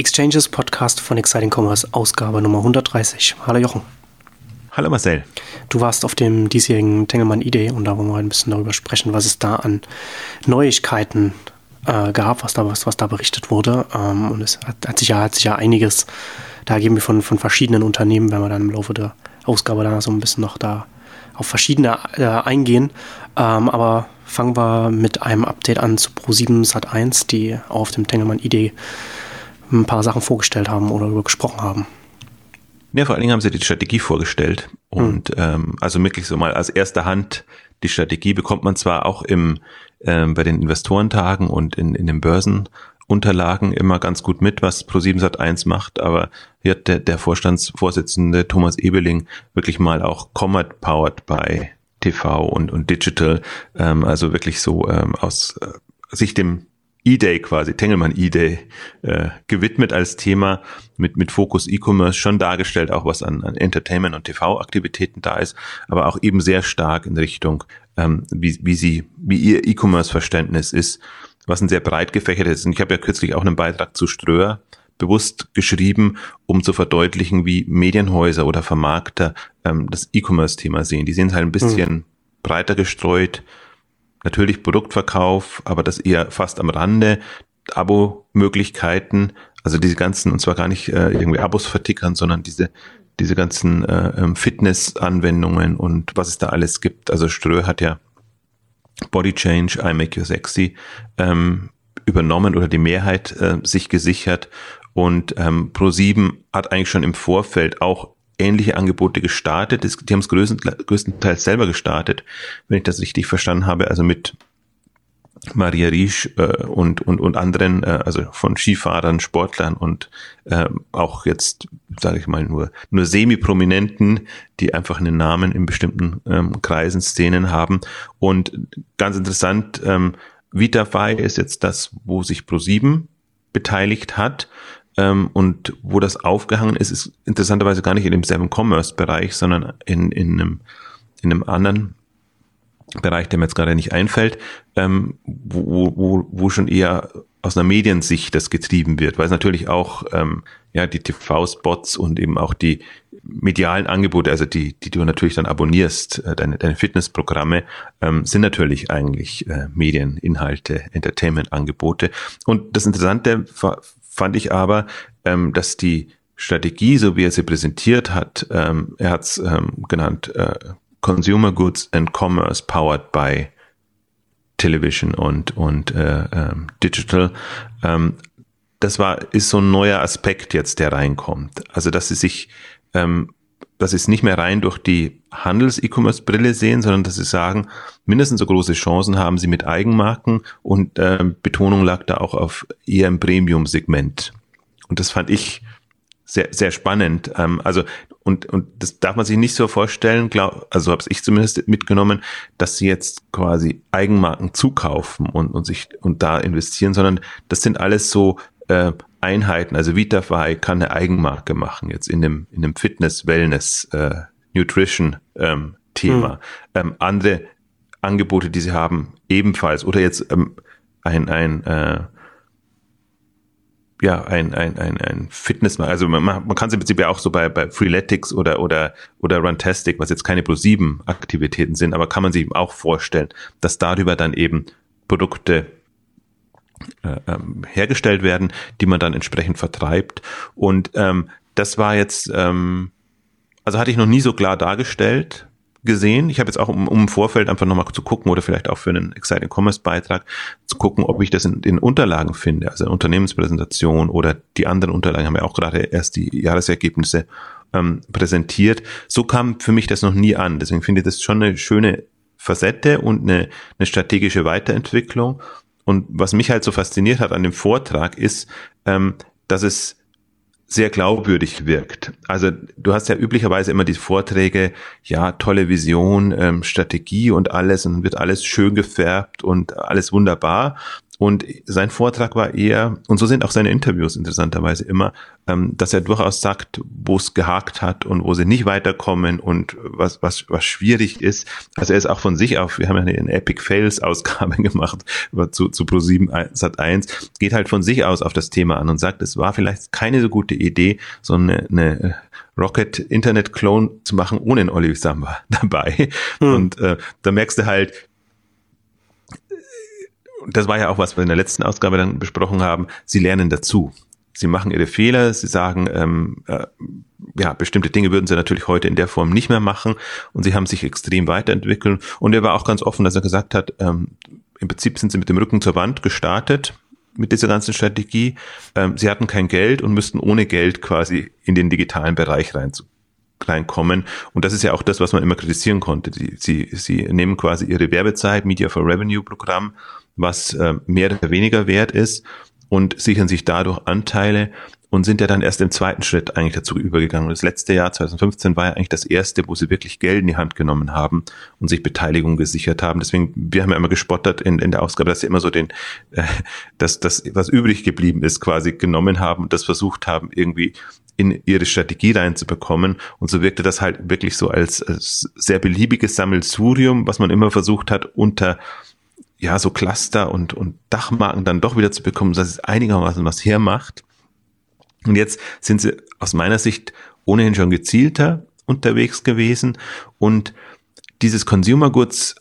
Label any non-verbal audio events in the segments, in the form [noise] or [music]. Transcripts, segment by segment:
Exchanges Podcast von Exciting Commerce, Ausgabe Nummer 130. Hallo Jochen. Hallo Marcel. Du warst auf dem diesjährigen Tengelmann Idee und da wollen wir ein bisschen darüber sprechen, was es da an Neuigkeiten äh, gab, was da, was, was da berichtet wurde. Ähm, und es hat, hat, sich ja, hat sich ja einiges da ergeben von, von verschiedenen Unternehmen, wenn wir dann im Laufe der Ausgabe da so ein bisschen noch da auf verschiedene äh, eingehen. Ähm, aber fangen wir mit einem Update an zu Pro7 Sat1, die auf dem Tengelmann Idee ein paar Sachen vorgestellt haben oder darüber gesprochen haben. Ja, vor allen Dingen haben sie die Strategie vorgestellt und hm. ähm, also wirklich so mal als erste Hand die Strategie bekommt man zwar auch im ähm, bei den Investorentagen und in, in den Börsenunterlagen immer ganz gut mit, was Pro7 Sat1 macht, aber hier hat der, der Vorstandsvorsitzende Thomas Ebeling wirklich mal auch Comet powered bei TV und, und Digital, ähm, also wirklich so ähm, aus äh, sich dem E-Day quasi, Tengelmann E-Day, äh, gewidmet als Thema mit, mit Fokus E-Commerce schon dargestellt, auch was an, an Entertainment und TV-Aktivitäten da ist, aber auch eben sehr stark in Richtung, ähm, wie, wie sie, wie ihr E-Commerce-Verständnis ist, was ein sehr breit gefächert ist. Und ich habe ja kürzlich auch einen Beitrag zu Ströer bewusst geschrieben, um zu verdeutlichen, wie Medienhäuser oder Vermarkter ähm, das E-Commerce-Thema sehen. Die sehen halt ein bisschen mhm. breiter gestreut, natürlich Produktverkauf, aber das eher fast am Rande. Abo-Möglichkeiten, also diese ganzen, und zwar gar nicht äh, irgendwie Abos vertickern, sondern diese, diese ganzen äh, ähm, Fitness-Anwendungen und was es da alles gibt. Also Strö hat ja Body Change, I Make You Sexy ähm, übernommen oder die Mehrheit äh, sich gesichert. Und ähm, Pro7 hat eigentlich schon im Vorfeld auch ähnliche Angebote gestartet. Die haben es größtenteils selber gestartet, wenn ich das richtig verstanden habe. Also mit Maria Riesch äh, und, und, und anderen, äh, also von Skifahrern, Sportlern und äh, auch jetzt, sage ich mal, nur, nur Semi-Prominenten, die einfach einen Namen in bestimmten ähm, Kreisen, Szenen haben. Und ganz interessant, ähm, Vitafy ist jetzt das, wo sich Pro7 beteiligt hat. Ähm, und wo das aufgehangen ist, ist interessanterweise gar nicht in dem selben Commerce-Bereich, sondern in, in, einem, in einem anderen Bereich, der mir jetzt gerade nicht einfällt, ähm, wo, wo, wo schon eher aus einer Mediensicht das getrieben wird, weil es natürlich auch ähm, ja die TV-Spots und eben auch die medialen Angebote, also die, die du natürlich dann abonnierst, äh, deine, deine Fitnessprogramme, ähm, sind natürlich eigentlich äh, Medieninhalte, Entertainment-Angebote. Und das Interessante fand ich aber, ähm, dass die Strategie, so wie er sie präsentiert hat, ähm, er hat es ähm, genannt, äh, Consumer Goods and Commerce powered by Television und, und äh, ähm, Digital. Ähm, das war, ist so ein neuer Aspekt jetzt, der reinkommt. Also, dass sie sich, ähm, dass sie es nicht mehr rein durch die Handels-E-Commerce-Brille sehen, sondern dass sie sagen, mindestens so große Chancen haben sie mit Eigenmarken und äh, Betonung lag da auch auf eher im Premium-Segment. Und das fand ich sehr, sehr spannend. Ähm, also und, und das darf man sich nicht so vorstellen, glaub, also habe ich zumindest mitgenommen, dass sie jetzt quasi Eigenmarken zukaufen und, und sich und da investieren, sondern das sind alles so äh, Einheiten. Also Vitafy kann eine Eigenmarke machen, jetzt in dem, in dem Fitness, Wellness, äh, Nutrition ähm, Thema. Hm. Ähm, andere Angebote, die sie haben, ebenfalls. Oder jetzt ähm, ein, ein äh, ja, ein, ein, ein, ein Fitness, also man, man kann es im Prinzip ja auch so bei, bei Freeletics oder, oder, oder Runtastic, was jetzt keine Pro7 Aktivitäten sind, aber kann man sich auch vorstellen, dass darüber dann eben Produkte ähm, hergestellt werden, die man dann entsprechend vertreibt. Und ähm, das war jetzt, ähm, also hatte ich noch nie so klar dargestellt, gesehen. Ich habe jetzt auch, um, um im Vorfeld einfach nochmal zu gucken oder vielleicht auch für einen Exciting Commerce Beitrag zu gucken, ob ich das in den Unterlagen finde, also in Unternehmenspräsentation oder die anderen Unterlagen haben ja auch gerade erst die Jahresergebnisse ähm, präsentiert. So kam für mich das noch nie an. Deswegen finde ich das schon eine schöne Facette und eine, eine strategische Weiterentwicklung. Und was mich halt so fasziniert hat an dem Vortrag ist, ähm, dass es sehr glaubwürdig wirkt. Also du hast ja üblicherweise immer die Vorträge, ja, tolle Vision, ähm, Strategie und alles und wird alles schön gefärbt und alles wunderbar. Und sein Vortrag war eher, und so sind auch seine Interviews interessanterweise immer, ähm, dass er durchaus sagt, wo es gehakt hat und wo sie nicht weiterkommen und was, was, was schwierig ist. Also er ist auch von sich auf, wir haben ja eine Epic Fails Ausgabe [laughs] gemacht zu, zu Pro7 Sat 1, geht halt von sich aus auf das Thema an und sagt, es war vielleicht keine so gute Idee, so eine, eine Rocket Internet Clone zu machen ohne einen Olive Samba [laughs] dabei. Hm. Und äh, da merkst du halt, das war ja auch, was wir in der letzten Ausgabe dann besprochen haben, sie lernen dazu. Sie machen ihre Fehler, sie sagen, ähm, äh, ja, bestimmte Dinge würden sie natürlich heute in der Form nicht mehr machen und sie haben sich extrem weiterentwickelt. Und er war auch ganz offen, dass er gesagt hat, ähm, im Prinzip sind sie mit dem Rücken zur Wand gestartet mit dieser ganzen Strategie. Ähm, sie hatten kein Geld und müssten ohne Geld quasi in den digitalen Bereich rein reinkommen. Und das ist ja auch das, was man immer kritisieren konnte. Sie, sie, sie nehmen quasi ihre Werbezeit, Media for Revenue Programm, was äh, mehr oder weniger wert ist und sichern sich dadurch Anteile und sind ja dann erst im zweiten Schritt eigentlich dazu übergegangen. Das letzte Jahr 2015 war ja eigentlich das erste, wo sie wirklich Geld in die Hand genommen haben und sich Beteiligung gesichert haben. Deswegen, wir haben ja immer gespottet in, in der Ausgabe, dass sie immer so den, äh, dass das, was übrig geblieben ist, quasi genommen haben und das versucht haben, irgendwie in ihre Strategie reinzubekommen. Und so wirkte das halt wirklich so als, als sehr beliebiges Sammelsurium, was man immer versucht hat, unter ja, so Cluster und, und Dachmarken dann doch wieder zu bekommen, dass es einigermaßen was hermacht. Und jetzt sind sie aus meiner Sicht ohnehin schon gezielter unterwegs gewesen und dieses Consumer Goods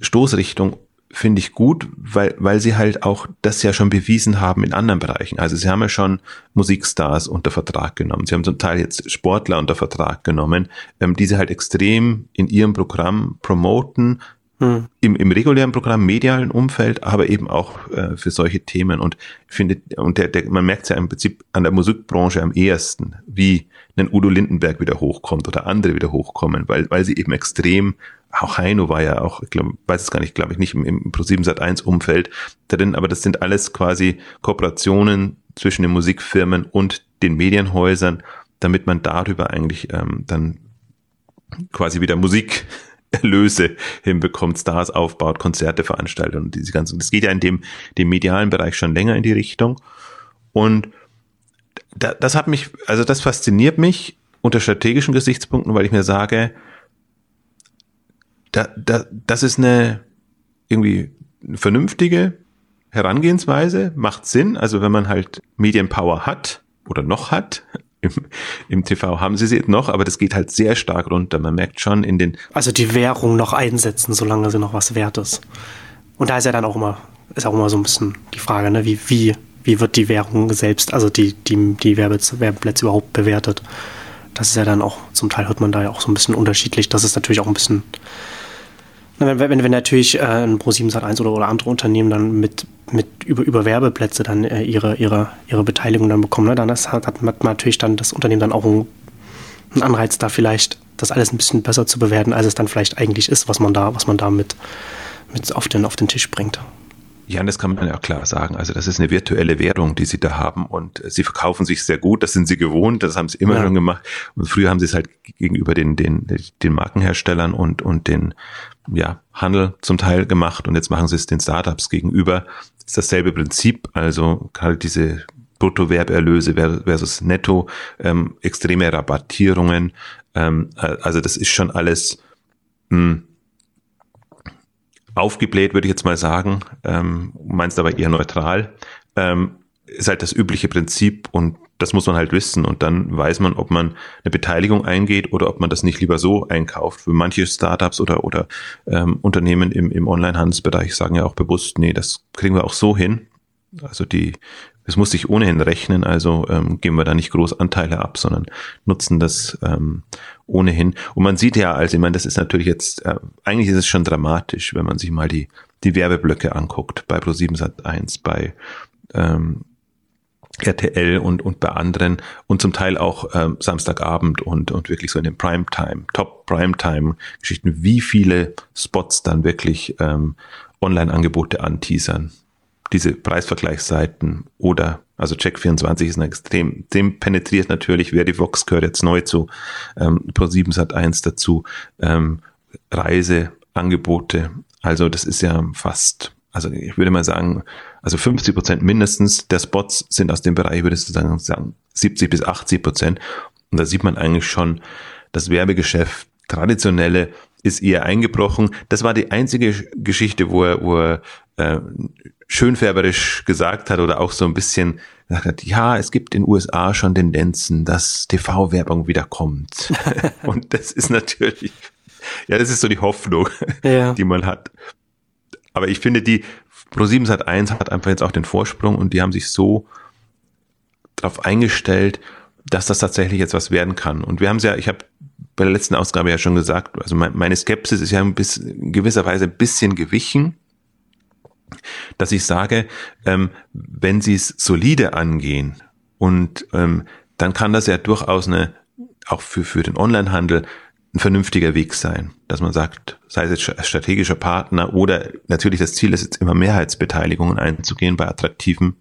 Stoßrichtung finde ich gut, weil, weil sie halt auch das ja schon bewiesen haben in anderen Bereichen. Also sie haben ja schon Musikstars unter Vertrag genommen. Sie haben zum Teil jetzt Sportler unter Vertrag genommen, ähm, die sie halt extrem in ihrem Programm promoten, hm. Im, Im regulären Programm, medialen Umfeld, aber eben auch äh, für solche Themen. Und ich finde, und der, der, man merkt ja im Prinzip an der Musikbranche am ehesten, wie ein Udo Lindenberg wieder hochkommt oder andere wieder hochkommen, weil, weil sie eben extrem, auch Heino war ja auch, ich glaube, weiß es gar nicht, glaube ich nicht im, im Pro7 Sat 1 Umfeld drin, aber das sind alles quasi Kooperationen zwischen den Musikfirmen und den Medienhäusern, damit man darüber eigentlich ähm, dann quasi wieder Musik Erlöse hinbekommt, Stars aufbaut, Konzerte veranstaltet und diese ganzen. Das geht ja in dem, dem medialen Bereich schon länger in die Richtung. Und da, das hat mich, also das fasziniert mich unter strategischen Gesichtspunkten, weil ich mir sage, da, da, das ist eine irgendwie vernünftige Herangehensweise, macht Sinn. Also wenn man halt Medienpower hat oder noch hat, im, im TV haben sie sie noch, aber das geht halt sehr stark runter. Man merkt schon in den. Also die Währung noch einsetzen, solange sie noch was wert ist. Und da ist ja dann auch immer, ist auch immer so ein bisschen die Frage, ne, wie, wie, wie wird die Währung selbst, also die, die, die Werbeplätze überhaupt bewertet. Das ist ja dann auch, zum Teil hört man da ja auch so ein bisschen unterschiedlich. Das ist natürlich auch ein bisschen wenn, wenn, wenn natürlich äh, ein Pro7 Sat1 oder, oder andere Unternehmen dann mit, mit über, über Werbeplätze dann äh, ihre, ihre, ihre Beteiligung dann bekommen, ne, dann ist, hat, man natürlich dann das Unternehmen dann auch einen, einen Anreiz, da vielleicht das alles ein bisschen besser zu bewerten, als es dann vielleicht eigentlich ist, was man da, was man da mit, mit auf, den, auf den Tisch bringt. Ja, das kann man ja klar sagen. Also das ist eine virtuelle Währung, die sie da haben und sie verkaufen sich sehr gut. Das sind sie gewohnt. Das haben sie immer ja. schon gemacht. Und früher haben sie es halt gegenüber den, den, den Markenherstellern und, und den, ja, Handel zum Teil gemacht. Und jetzt machen sie es den Startups gegenüber. Das ist dasselbe Prinzip. Also halt diese Bruttowerberlöse versus Netto, ähm, extreme Rabattierungen. Ähm, also das ist schon alles, mh, hm, aufgebläht, würde ich jetzt mal sagen, ähm, meinst aber eher neutral, ähm, ist halt das übliche Prinzip und das muss man halt wissen und dann weiß man, ob man eine Beteiligung eingeht oder ob man das nicht lieber so einkauft. Für manche Startups oder, oder ähm, Unternehmen im, im Online-Handelsbereich sagen ja auch bewusst, nee, das kriegen wir auch so hin. Also die es muss sich ohnehin rechnen, also ähm, geben wir da nicht groß Anteile ab, sondern nutzen das ähm, ohnehin. Und man sieht ja, also ich meine, das ist natürlich jetzt, äh, eigentlich ist es schon dramatisch, wenn man sich mal die, die Werbeblöcke anguckt, bei Pro7 Sat 1, bei ähm, RTL und, und bei anderen und zum Teil auch ähm, Samstagabend und, und wirklich so in den Primetime, Top Primetime-Geschichten, wie viele Spots dann wirklich ähm, Online-Angebote anteasern diese Preisvergleichsseiten oder also Check24 ist ein extrem, dem penetriert natürlich, Verivox gehört jetzt neu zu, ähm, Pro7 Sat 1 dazu, ähm, Reiseangebote, also das ist ja fast also ich würde mal sagen, also 50 Prozent mindestens der Spots sind aus dem Bereich, würde ich sagen, sagen 70 bis 80 Prozent. Und da sieht man eigentlich schon, das Werbegeschäft, traditionelle, ist eher eingebrochen. Das war die einzige Geschichte, wo er, wo er äh, schönfärberisch gesagt hat oder auch so ein bisschen gesagt hat, ja, es gibt in den USA schon Tendenzen, dass TV-Werbung wieder kommt. [laughs] Und das ist natürlich, ja, das ist so die Hoffnung, ja. die man hat. Aber ich finde, die Pro7 Sat 1 hat einfach jetzt auch den Vorsprung und die haben sich so darauf eingestellt, dass das tatsächlich jetzt was werden kann. Und wir haben es ja, ich habe bei der letzten Ausgabe ja schon gesagt, also meine Skepsis ist ja in gewisser Weise ein bisschen gewichen, dass ich sage, ähm, wenn sie es solide angehen und ähm, dann kann das ja durchaus eine, auch für, für den Onlinehandel ein vernünftiger Weg sein, dass man sagt, sei es jetzt strategischer Partner oder natürlich das Ziel ist jetzt immer Mehrheitsbeteiligungen einzugehen bei attraktiven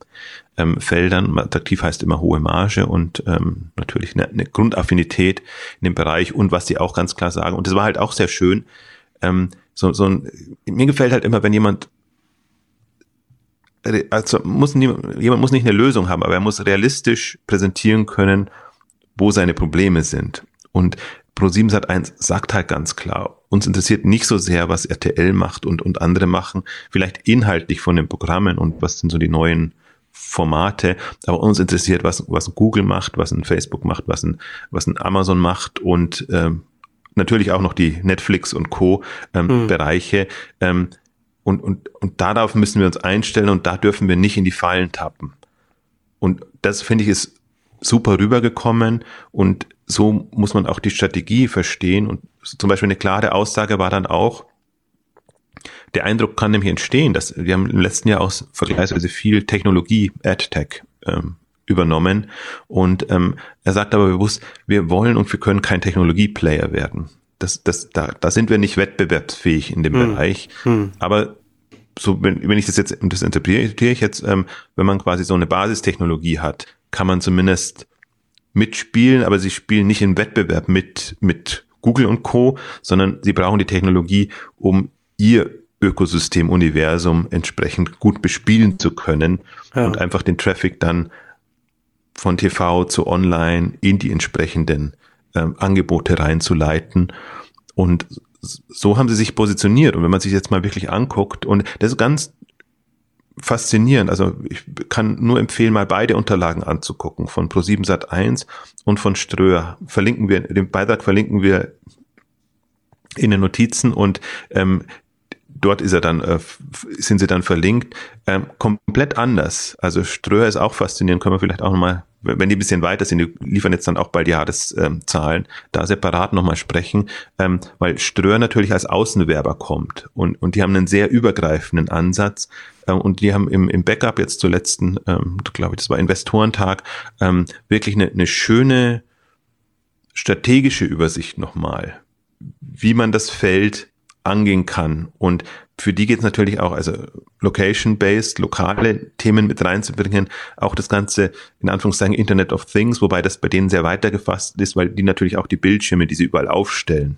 ähm, Feldern. Attraktiv heißt immer hohe Marge und ähm, natürlich eine, eine Grundaffinität in dem Bereich und was die auch ganz klar sagen. Und das war halt auch sehr schön. Ähm, so, so ein, mir gefällt halt immer, wenn jemand also muss nie, jemand muss nicht eine Lösung haben, aber er muss realistisch präsentieren können, wo seine Probleme sind. Und Pro7 Sat1 sagt halt ganz klar, uns interessiert nicht so sehr, was RTL macht und, und andere machen, vielleicht inhaltlich von den Programmen und was sind so die neuen Formate, aber uns interessiert, was, was Google macht, was ein Facebook macht, was ein, was ein Amazon macht und ähm, natürlich auch noch die Netflix und Co. Ähm, hm. Bereiche. Ähm, und, und, und darauf müssen wir uns einstellen und da dürfen wir nicht in die Fallen tappen. Und das finde ich ist super rübergekommen und so muss man auch die Strategie verstehen. Und zum Beispiel eine klare Aussage war dann auch, der Eindruck kann nämlich entstehen, dass wir haben im letzten Jahr auch vergleichsweise viel Technologie, AdTech ähm, übernommen. Und ähm, er sagt aber bewusst, wir wollen und wir können kein Technologieplayer werden. Das, das, da, da sind wir nicht wettbewerbsfähig in dem hm. Bereich. Hm. Aber so, wenn, wenn ich das jetzt, das interpretiere ich jetzt, ähm, wenn man quasi so eine Basistechnologie hat, kann man zumindest mitspielen, aber sie spielen nicht im Wettbewerb mit, mit Google und Co., sondern sie brauchen die Technologie, um ihr Ökosystem, Universum entsprechend gut bespielen zu können ja. und einfach den Traffic dann von TV zu online in die entsprechenden ähm, Angebote reinzuleiten. Und so haben sie sich positioniert. Und wenn man sich jetzt mal wirklich anguckt, und das ist ganz faszinierend. Also ich kann nur empfehlen, mal beide Unterlagen anzugucken, von Pro7 Sat 1 und von Ströer. Verlinken wir, den Beitrag verlinken wir in den Notizen und ähm, dort ist er dann, äh, sind sie dann verlinkt. Ähm, komplett anders. Also Ströer ist auch faszinierend, können wir vielleicht auch nochmal, wenn die ein bisschen weiter sind, die liefern jetzt dann auch bald Jahreszahlen, da separat nochmal sprechen, ähm, weil Ströer natürlich als Außenwerber kommt und, und die haben einen sehr übergreifenden Ansatz ähm, und die haben im, im Backup jetzt zur letzten, ähm, glaube ich, das war Investorentag, wirklich eine, eine schöne strategische Übersicht nochmal, wie man das Feld angehen kann. Und für die geht es natürlich auch, also location-based, lokale Themen mit reinzubringen, auch das ganze, in Anführungszeichen, Internet of Things, wobei das bei denen sehr weiter gefasst ist, weil die natürlich auch die Bildschirme, die sie überall aufstellen,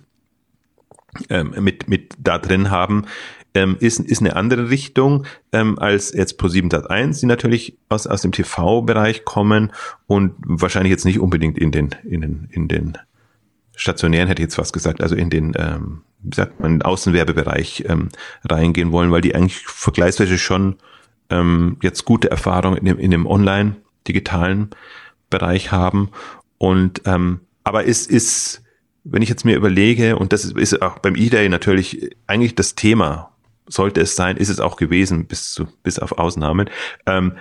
ähm, mit, mit da drin haben, ähm, ist, ist eine andere Richtung ähm, als jetzt Pro 7.1, die natürlich aus, aus dem TV-Bereich kommen und wahrscheinlich jetzt nicht unbedingt in den, in den, in den stationären, hätte ich jetzt fast gesagt, also in den, ähm, wie sagt man, Außenwerbebereich ähm, reingehen wollen, weil die eigentlich vergleichsweise schon ähm, jetzt gute Erfahrungen in dem, in dem online-digitalen Bereich haben. Und ähm, aber ist, ist, wenn ich jetzt mir überlege, und das ist, ist auch beim E-Day natürlich eigentlich das Thema, sollte es sein, ist es auch gewesen, bis zu, bis auf Ausnahmen. Ähm,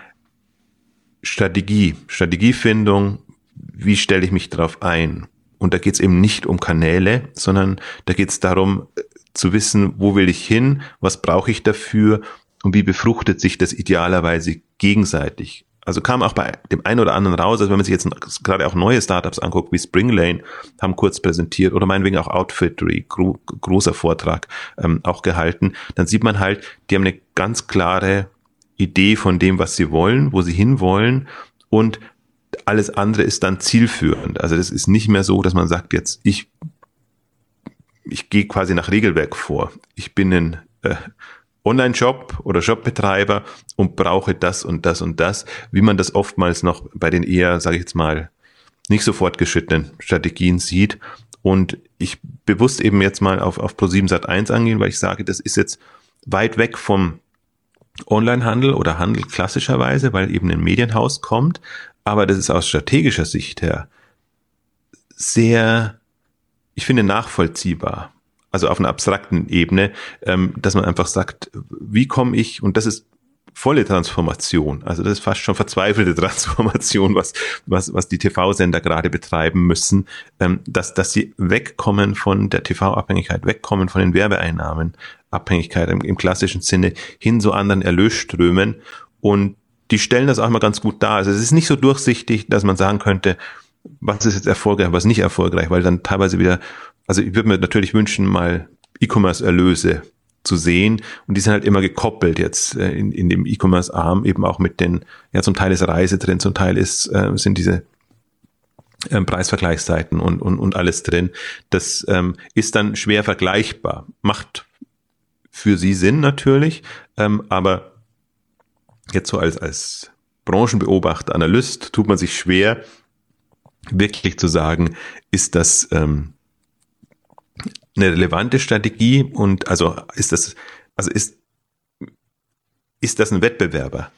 Strategie, Strategiefindung, wie stelle ich mich darauf ein? Und da geht es eben nicht um Kanäle, sondern da geht es darum äh, zu wissen, wo will ich hin, was brauche ich dafür und wie befruchtet sich das idealerweise gegenseitig. Also kam auch bei dem einen oder anderen raus, also wenn man sich jetzt gerade auch neue Startups anguckt, wie Springlane, haben kurz präsentiert oder meinetwegen auch Outfittery, gro großer Vortrag ähm, auch gehalten, dann sieht man halt, die haben eine ganz klare Idee von dem, was sie wollen, wo sie hinwollen und alles andere ist dann zielführend. Also das ist nicht mehr so, dass man sagt, jetzt ich, ich gehe quasi nach Regelwerk vor. Ich bin ein äh, Online-Shop oder Shopbetreiber und brauche das und das und das, wie man das oftmals noch bei den eher, sage ich jetzt mal, nicht so fortgeschrittenen Strategien sieht. Und ich bewusst eben jetzt mal auf, auf Pro7 Sat 1 angehen, weil ich sage, das ist jetzt weit weg vom Onlinehandel oder Handel klassischerweise, weil eben ein Medienhaus kommt. Aber das ist aus strategischer Sicht her sehr, ich finde, nachvollziehbar. Also auf einer abstrakten Ebene, ähm, dass man einfach sagt, wie komme ich, und das ist volle Transformation. Also das ist fast schon verzweifelte [laughs] Transformation, was, was, was die TV-Sender gerade betreiben müssen, ähm, dass, dass sie wegkommen von der TV-Abhängigkeit, wegkommen von den Werbeeinnahmen, Abhängigkeit im, im klassischen Sinne, hin zu anderen Erlösströmen. Und die stellen das auch mal ganz gut dar. Also es ist nicht so durchsichtig, dass man sagen könnte, was ist jetzt erfolgreich, was nicht erfolgreich, weil dann teilweise wieder, also ich würde mir natürlich wünschen, mal E-Commerce-Erlöse zu sehen. Und die sind halt immer gekoppelt jetzt äh, in, in dem E-Commerce-Arm eben auch mit den, ja zum Teil ist Reise drin, zum Teil ist, äh, sind diese ähm, Preisvergleichsseiten und, und, und alles drin. Das ähm, ist dann schwer vergleichbar. Macht für sie Sinn natürlich, ähm, aber jetzt so als, als Branchenbeobachter, Analyst tut man sich schwer, wirklich zu sagen, ist das ähm, eine relevante Strategie und also ist das, also ist, ist das ein Wettbewerber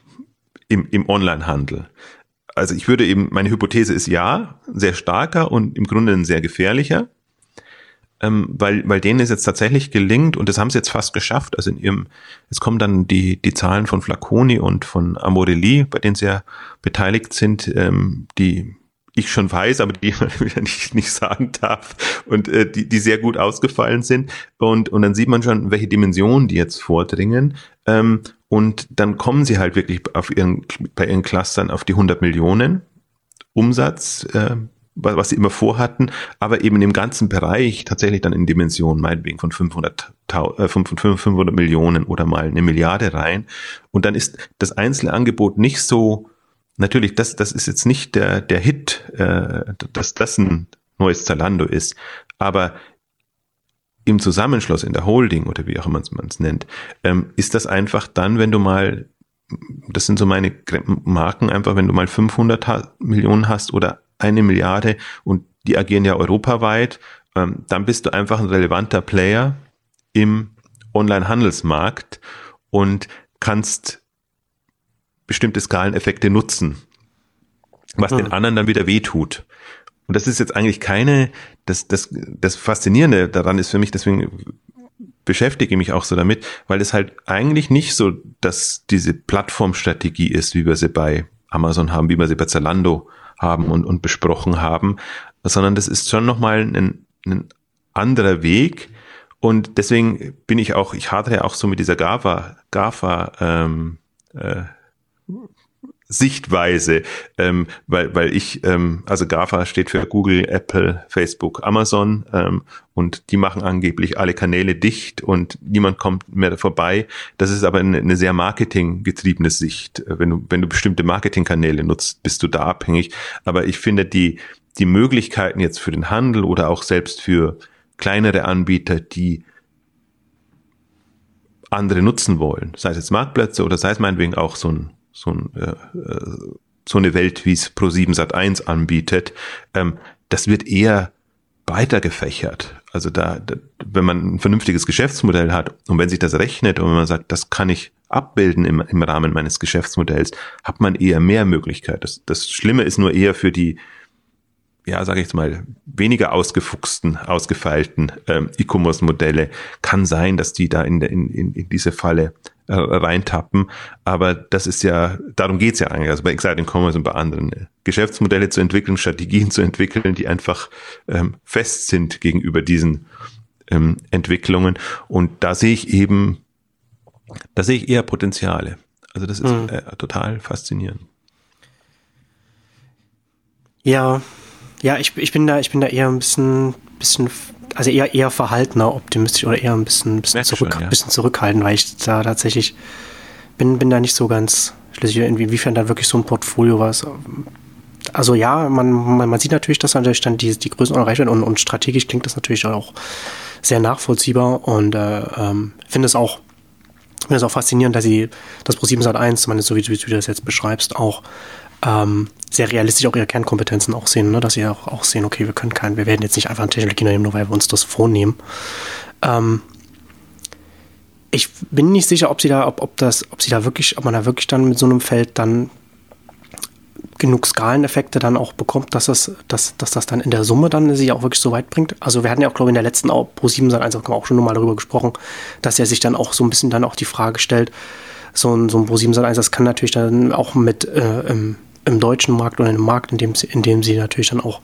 im, im Onlinehandel? Also ich würde eben, meine Hypothese ist ja, sehr starker und im Grunde ein sehr gefährlicher, ähm, weil, weil denen es jetzt tatsächlich gelingt und das haben sie jetzt fast geschafft. Also in ihrem, es kommen dann die, die Zahlen von Flaconi und von Amorelli, bei denen sie ja beteiligt sind, ähm, die ich schon weiß, aber die [laughs] ich nicht, nicht sagen darf und äh, die, die sehr gut ausgefallen sind. Und, und dann sieht man schon, welche Dimensionen die jetzt vordringen. Ähm, und dann kommen sie halt wirklich auf ihren, bei ihren Clustern auf die 100 Millionen Umsatz, äh, was sie immer vorhatten, aber eben im ganzen Bereich tatsächlich dann in Dimensionen, meinetwegen von 500, äh, 500 Millionen oder mal eine Milliarde rein. Und dann ist das einzelne Angebot nicht so natürlich, das, das ist jetzt nicht der, der Hit, äh, dass das ein neues Zalando ist, aber im Zusammenschluss, in der Holding oder wie auch immer man es nennt, ähm, ist das einfach dann, wenn du mal, das sind so meine Marken, einfach wenn du mal 500 ha Millionen hast oder eine Milliarde und die agieren ja europaweit, ähm, dann bist du einfach ein relevanter Player im Online-Handelsmarkt und kannst bestimmte Skaleneffekte nutzen, was mhm. den anderen dann wieder wehtut. Und das ist jetzt eigentlich keine, das, das, das Faszinierende daran ist für mich, deswegen beschäftige ich mich auch so damit, weil es halt eigentlich nicht so, dass diese Plattformstrategie ist, wie wir sie bei Amazon haben, wie wir sie bei Zalando haben und, und besprochen haben, sondern das ist schon nochmal ein, ein anderer Weg. Und deswegen bin ich auch, ich hadere auch so mit dieser GAFA, GAFA ähm, äh, Sichtweise, ähm, weil, weil ich, ähm, also GAFA steht für Google, Apple, Facebook, Amazon ähm, und die machen angeblich alle Kanäle dicht und niemand kommt mehr vorbei. Das ist aber eine, eine sehr marketinggetriebene Sicht. Wenn du, wenn du bestimmte Marketingkanäle nutzt, bist du da abhängig. Aber ich finde die, die Möglichkeiten jetzt für den Handel oder auch selbst für kleinere Anbieter, die andere nutzen wollen, sei es jetzt Marktplätze oder sei es meinetwegen auch so ein so, ein, äh, äh, so eine Welt, wie es Pro7 Sat 1 anbietet, ähm, das wird eher breiter gefächert. Also da, da, wenn man ein vernünftiges Geschäftsmodell hat und wenn sich das rechnet und wenn man sagt, das kann ich abbilden im, im Rahmen meines Geschäftsmodells, hat man eher mehr Möglichkeit. Das, das Schlimme ist nur eher für die ja, sage ich jetzt mal, weniger ausgefuchsten, ausgefeilten ähm, E-Commerce-Modelle kann sein, dass die da in, in, in diese Falle äh, reintappen. Aber das ist ja, darum geht's ja eigentlich, also bei Exciting Commerce und bei anderen äh, Geschäftsmodelle zu entwickeln, Strategien zu entwickeln, die einfach ähm, fest sind gegenüber diesen ähm, Entwicklungen. Und da sehe ich eben, da sehe ich eher Potenziale. Also das ist mhm. äh, total faszinierend. Ja, ja, ich, ich bin da, ich bin da eher ein bisschen, bisschen also eher, eher verhaltener optimistisch oder eher ein bisschen, bisschen, zurück, schon, ja. bisschen zurückhaltend, weil ich da tatsächlich bin, bin da nicht so ganz schlüssig, inwiefern da wirklich so ein Portfolio was. Also ja, man, man, man sieht natürlich, dass natürlich dann die, die Größen erreicht werden und, und strategisch klingt das natürlich auch sehr nachvollziehbar und äh, ähm, finde es auch finde es auch faszinierend, dass sie das Pro 7 Sat 1, zumindest so wie, wie, du das jetzt beschreibst, auch ähm, sehr realistisch auch ihre Kernkompetenzen auch sehen, ne? dass sie auch, auch sehen, okay, wir können keinen, wir werden jetzt nicht einfach eine Technologie nehmen, nur weil wir uns das vornehmen. Ähm, ich bin nicht sicher, ob sie da, ob, ob das, ob sie da wirklich, ob man da wirklich dann mit so einem Feld dann genug Skaleneffekte dann auch bekommt, dass das, dass, dass das dann in der Summe dann sich auch wirklich so weit bringt. Also wir hatten ja auch, glaube ich, in der letzten Pro 7 Sat 1 auch schon nochmal darüber gesprochen, dass er sich dann auch so ein bisschen dann auch die Frage stellt, so ein, so ein Pro 7 Sat 1, das kann natürlich dann auch mit äh, im, deutschen Markt oder im Markt, in dem, in dem sie natürlich dann auch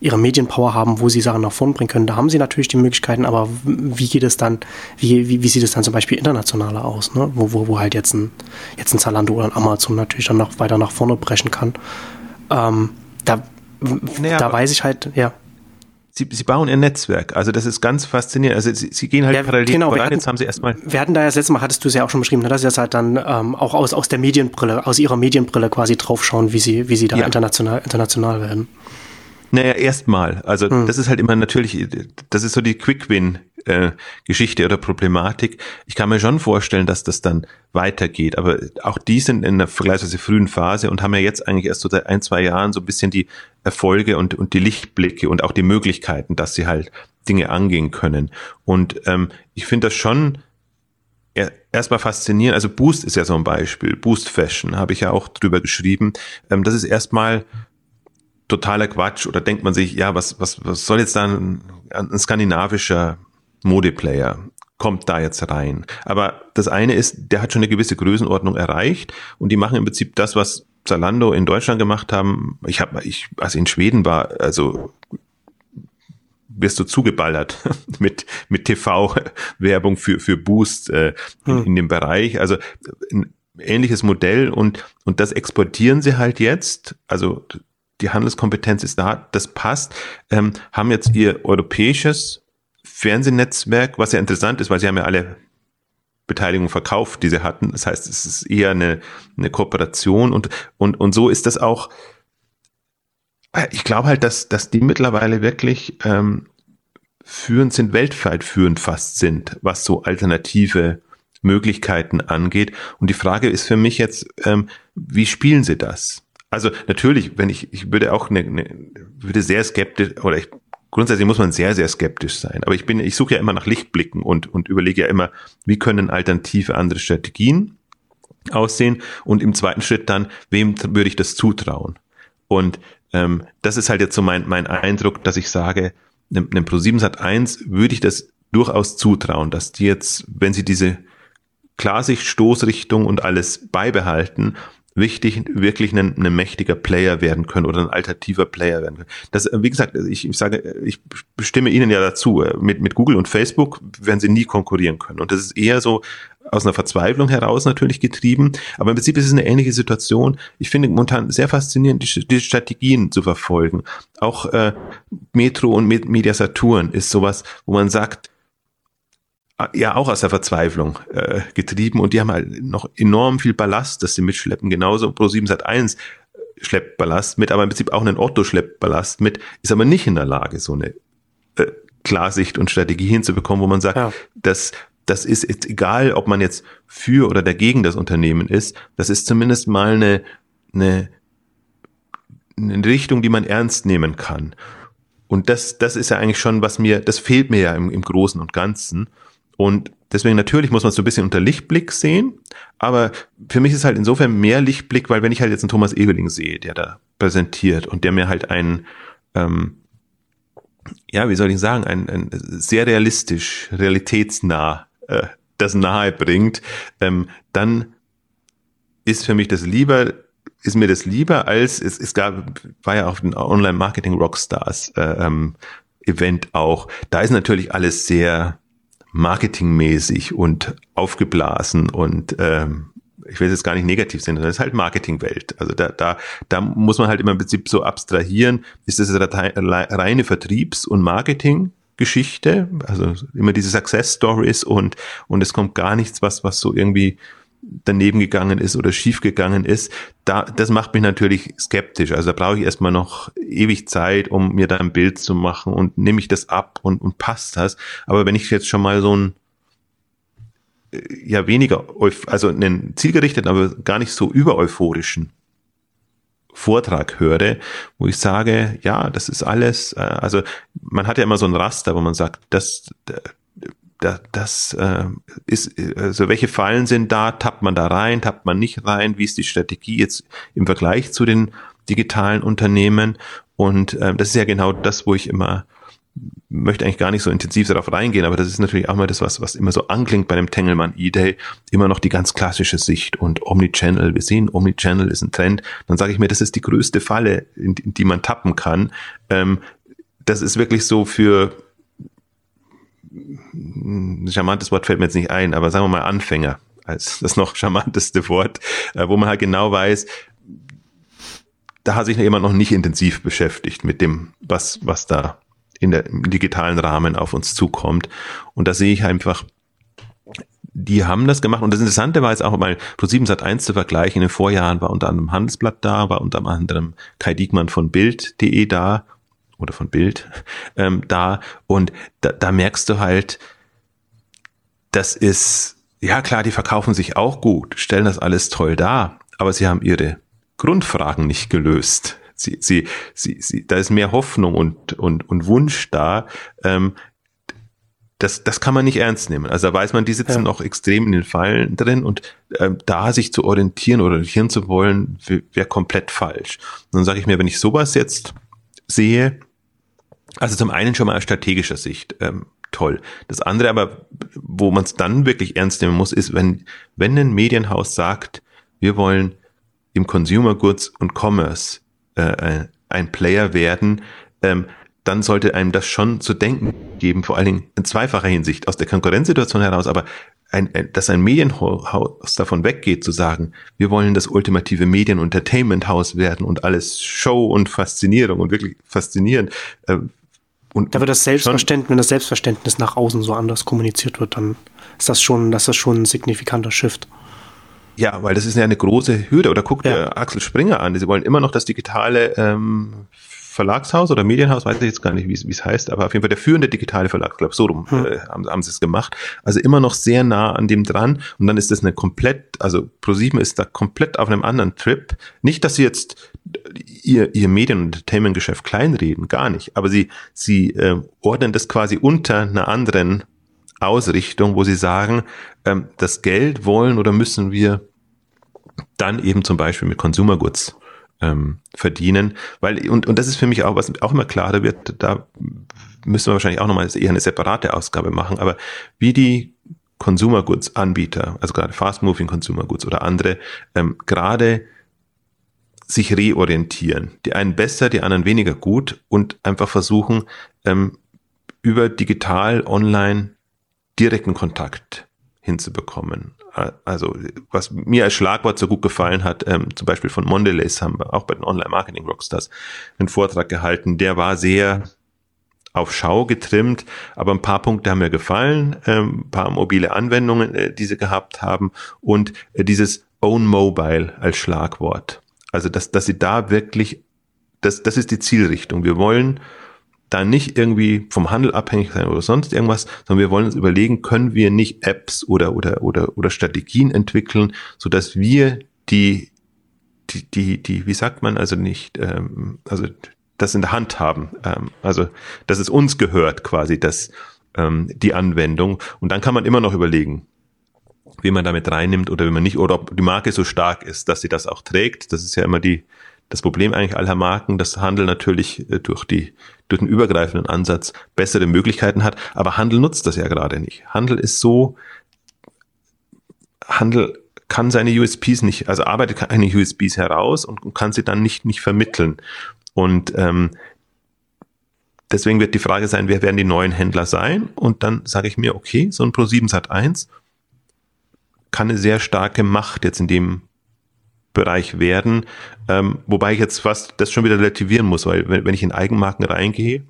ihre Medienpower haben, wo sie Sachen nach vorn bringen können. Da haben sie natürlich die Möglichkeiten, aber wie geht es dann, wie, wie, wie sieht es dann zum Beispiel internationaler aus, ne? wo, wo, wo halt jetzt ein, jetzt ein Zalando oder ein Amazon natürlich dann noch weiter nach vorne brechen kann. Ähm, da, naja, da weiß ich halt, ja. Sie, sie bauen ihr Netzwerk. Also das ist ganz faszinierend. Also sie, sie gehen halt ja, parallel genau, voran. Jetzt haben sie erstmal. Wir hatten da ja das letzte Mal, hattest du es ja auch schon beschrieben, ne, dass sie das halt dann ähm, auch aus, aus der Medienbrille, aus ihrer Medienbrille quasi draufschauen, wie sie, wie sie da ja. international, international werden. Naja, erstmal. Also hm. das ist halt immer natürlich, das ist so die Quick-Win. Äh, Geschichte oder Problematik. Ich kann mir schon vorstellen, dass das dann weitergeht, aber auch die sind in einer vergleichsweise frühen Phase und haben ja jetzt eigentlich erst so seit ein, zwei Jahren so ein bisschen die Erfolge und, und die Lichtblicke und auch die Möglichkeiten, dass sie halt Dinge angehen können. Und ähm, ich finde das schon erstmal faszinierend. Also Boost ist ja so ein Beispiel. Boost Fashion habe ich ja auch drüber geschrieben. Ähm, das ist erstmal totaler Quatsch oder denkt man sich, ja, was, was, was soll jetzt da ein, ein skandinavischer Modeplayer? kommt da jetzt rein. Aber das eine ist, der hat schon eine gewisse Größenordnung erreicht und die machen im Prinzip das, was Zalando in Deutschland gemacht haben. Ich habe, ich, als ich in Schweden war, also wirst du zugeballert [laughs] mit mit TV-Werbung für für Boost äh, in, hm. in dem Bereich. Also ein ähnliches Modell und und das exportieren sie halt jetzt. Also die Handelskompetenz ist da, das passt, ähm, haben jetzt ihr europäisches Fernsehnetzwerk, was ja interessant ist, weil sie haben ja alle Beteiligung verkauft, die sie hatten. Das heißt, es ist eher eine, eine Kooperation und, und, und so ist das auch. Ich glaube halt, dass, dass die mittlerweile wirklich ähm, führend sind, weltweit führend fast sind, was so alternative Möglichkeiten angeht. Und die Frage ist für mich jetzt, ähm, wie spielen sie das? Also natürlich, wenn ich, ich würde auch eine, eine würde sehr skeptisch oder ich grundsätzlich muss man sehr, sehr skeptisch sein. Aber ich bin, ich suche ja immer nach Lichtblicken und, und überlege ja immer, wie können alternative andere Strategien aussehen und im zweiten Schritt dann, wem würde ich das zutrauen? Und ähm, das ist halt jetzt so mein, mein Eindruck, dass ich sage, einem, einem Pro7 Sat 1 würde ich das durchaus zutrauen, dass die jetzt, wenn sie diese Klarsicht, Stoßrichtung und alles beibehalten, wichtig, wirklich ein, ein mächtiger Player werden können oder ein alternativer Player werden können. Das, wie gesagt, ich, ich sage, ich stimme Ihnen ja dazu. Mit, mit Google und Facebook werden sie nie konkurrieren können. Und das ist eher so aus einer Verzweiflung heraus natürlich getrieben. Aber im Prinzip ist es eine ähnliche Situation. Ich finde momentan sehr faszinierend, die, die Strategien zu verfolgen. Auch äh, Metro und Media Saturn ist sowas, wo man sagt, ja auch aus der Verzweiflung äh, getrieben und die haben halt noch enorm viel Ballast, das sie mitschleppen. Genauso Pro7 Sat 1 schleppt Ballast mit, aber im Prinzip auch ein Otto schleppt Ballast mit, ist aber nicht in der Lage, so eine äh, Klarsicht und Strategie hinzubekommen, wo man sagt, ja. das, das ist jetzt egal, ob man jetzt für oder dagegen das Unternehmen ist, das ist zumindest mal eine, eine, eine Richtung, die man ernst nehmen kann. Und das, das ist ja eigentlich schon, was mir, das fehlt mir ja im, im Großen und Ganzen. Und deswegen natürlich muss man es so ein bisschen unter Lichtblick sehen, aber für mich ist halt insofern mehr Lichtblick, weil wenn ich halt jetzt einen Thomas Ebeling sehe, der da präsentiert und der mir halt einen, ähm, ja, wie soll ich sagen, ein, ein sehr realistisch, realitätsnah äh, das nahe bringt, ähm, dann ist für mich das lieber, ist mir das lieber als, es, es gab, war ja auch ein Online-Marketing Rockstars äh, ähm, Event auch. Da ist natürlich alles sehr, marketingmäßig und aufgeblasen und ähm, ich will jetzt gar nicht negativ sehen, sondern es ist halt Marketingwelt. Also da, da, da muss man halt immer im Prinzip so abstrahieren, ist das reine Vertriebs- und Marketinggeschichte, also immer diese Success Stories und, und es kommt gar nichts, was, was so irgendwie daneben gegangen ist oder schief gegangen ist, da, das macht mich natürlich skeptisch. Also da brauche ich erstmal noch ewig Zeit, um mir da ein Bild zu machen und nehme ich das ab und, und passt das. Aber wenn ich jetzt schon mal so ein ja weniger, also einen zielgerichteten, aber gar nicht so übereuphorischen Vortrag höre, wo ich sage, ja, das ist alles, äh, also man hat ja immer so ein Raster, wo man sagt, das, das, das äh, ist, also welche Fallen sind da, tappt man da rein, tappt man nicht rein, wie ist die Strategie jetzt im Vergleich zu den digitalen Unternehmen und äh, das ist ja genau das, wo ich immer möchte eigentlich gar nicht so intensiv darauf reingehen, aber das ist natürlich auch mal das, was, was immer so anklingt bei dem Tengelmann E-Day, immer noch die ganz klassische Sicht und Omnichannel. Wir sehen, Omnichannel ist ein Trend. Dann sage ich mir, das ist die größte Falle, in, in die man tappen kann. Ähm, das ist wirklich so für ein charmantes Wort fällt mir jetzt nicht ein, aber sagen wir mal Anfänger als das noch charmanteste Wort, äh, wo man halt genau weiß, da hat sich jemand noch nicht intensiv beschäftigt mit dem, was, was da in der im digitalen Rahmen auf uns zukommt. Und da sehe ich einfach, die haben das gemacht. Und das Interessante war jetzt auch mal Pro7 Sat 1 zu vergleichen. In den Vorjahren war unter anderem Handelsblatt da, war unter anderem Kai Diekmann von Bild.de da oder von Bild ähm, da. Und da, da merkst du halt, das ist, ja klar, die verkaufen sich auch gut, stellen das alles toll dar, aber sie haben ihre Grundfragen nicht gelöst. Sie, sie, sie, sie, da ist mehr Hoffnung und, und, und Wunsch da. Ähm, das, das kann man nicht ernst nehmen. Also da weiß man, die sitzen ja. noch extrem in den Fallen drin und ähm, da sich zu orientieren oder orientieren zu wollen, wäre komplett falsch. Und dann sage ich mir, wenn ich sowas jetzt sehe, also zum einen schon mal aus strategischer Sicht, ähm, toll. Das andere aber, wo man es dann wirklich ernst nehmen muss, ist, wenn, wenn ein Medienhaus sagt, wir wollen im Consumer Goods und Commerce äh, ein Player werden, ähm, dann sollte einem das schon zu denken geben, vor allen Dingen in zweifacher Hinsicht, aus der Konkurrenzsituation heraus, aber ein, dass ein Medienhaus davon weggeht, zu sagen, wir wollen das ultimative Medien- und Entertainment-Haus werden und alles Show und Faszinierung und wirklich faszinierend. Äh, und da wird das Selbstverständnis, wenn das Selbstverständnis nach außen so anders kommuniziert wird, dann ist das schon, das ist schon ein signifikanter Shift. Ja, weil das ist ja eine große Hürde. Oder guckt ja. Axel Springer an. Sie wollen immer noch das digitale ähm, Verlagshaus oder Medienhaus, weiß ich jetzt gar nicht, wie es heißt, aber auf jeden Fall der führende digitale Verlag, glaube so rum hm. äh, haben, haben sie es gemacht. Also immer noch sehr nah an dem dran und dann ist das eine komplett, also ProSieben ist da komplett auf einem anderen Trip. Nicht, dass sie jetzt ihr, ihr Medien- und Entertainment-Geschäft kleinreden, gar nicht, aber sie, sie äh, ordnen das quasi unter einer anderen Ausrichtung, wo sie sagen, ähm, das Geld wollen oder müssen wir dann eben zum Beispiel mit Consumer Goods ähm, verdienen, weil und und das ist für mich auch was auch immer klarer wird. Da müssen wir wahrscheinlich auch nochmal eher eine separate Ausgabe machen. Aber wie die Consumer Goods Anbieter, also gerade Fast Moving Consumer Goods oder andere, ähm, gerade sich reorientieren. Die einen besser, die anderen weniger gut und einfach versuchen, ähm, über digital, online direkten Kontakt hinzubekommen. Also was mir als Schlagwort so gut gefallen hat, ähm, zum Beispiel von Mondelez haben wir auch bei den Online-Marketing-Rockstars einen Vortrag gehalten, der war sehr auf Schau getrimmt, aber ein paar Punkte haben mir gefallen, ähm, ein paar mobile Anwendungen, äh, die sie gehabt haben und äh, dieses Own Mobile als Schlagwort. Also dass, dass sie da wirklich, das, das ist die Zielrichtung. Wir wollen da nicht irgendwie vom Handel abhängig sein oder sonst irgendwas, sondern wir wollen uns überlegen, können wir nicht Apps oder, oder, oder, oder Strategien entwickeln, so dass wir die, die, die, die, wie sagt man, also nicht, ähm, also das in der Hand haben, ähm, also dass es uns gehört quasi, dass ähm, die Anwendung und dann kann man immer noch überlegen, wie man damit reinnimmt oder wie man nicht, oder ob die Marke so stark ist, dass sie das auch trägt. Das ist ja immer die, das Problem eigentlich aller Marken, dass Handel natürlich äh, durch die durch den übergreifenden Ansatz bessere Möglichkeiten hat, aber Handel nutzt das ja gerade nicht. Handel ist so, Handel kann seine USPs nicht, also arbeitet keine USPs heraus und kann sie dann nicht nicht vermitteln. Und ähm, deswegen wird die Frage sein, wer werden die neuen Händler sein? Und dann sage ich mir, okay, so ein Pro7 Sat 1 kann eine sehr starke Macht jetzt in dem Bereich werden. Ähm, wobei ich jetzt fast das schon wieder relativieren muss, weil wenn, wenn ich in Eigenmarken reingehe,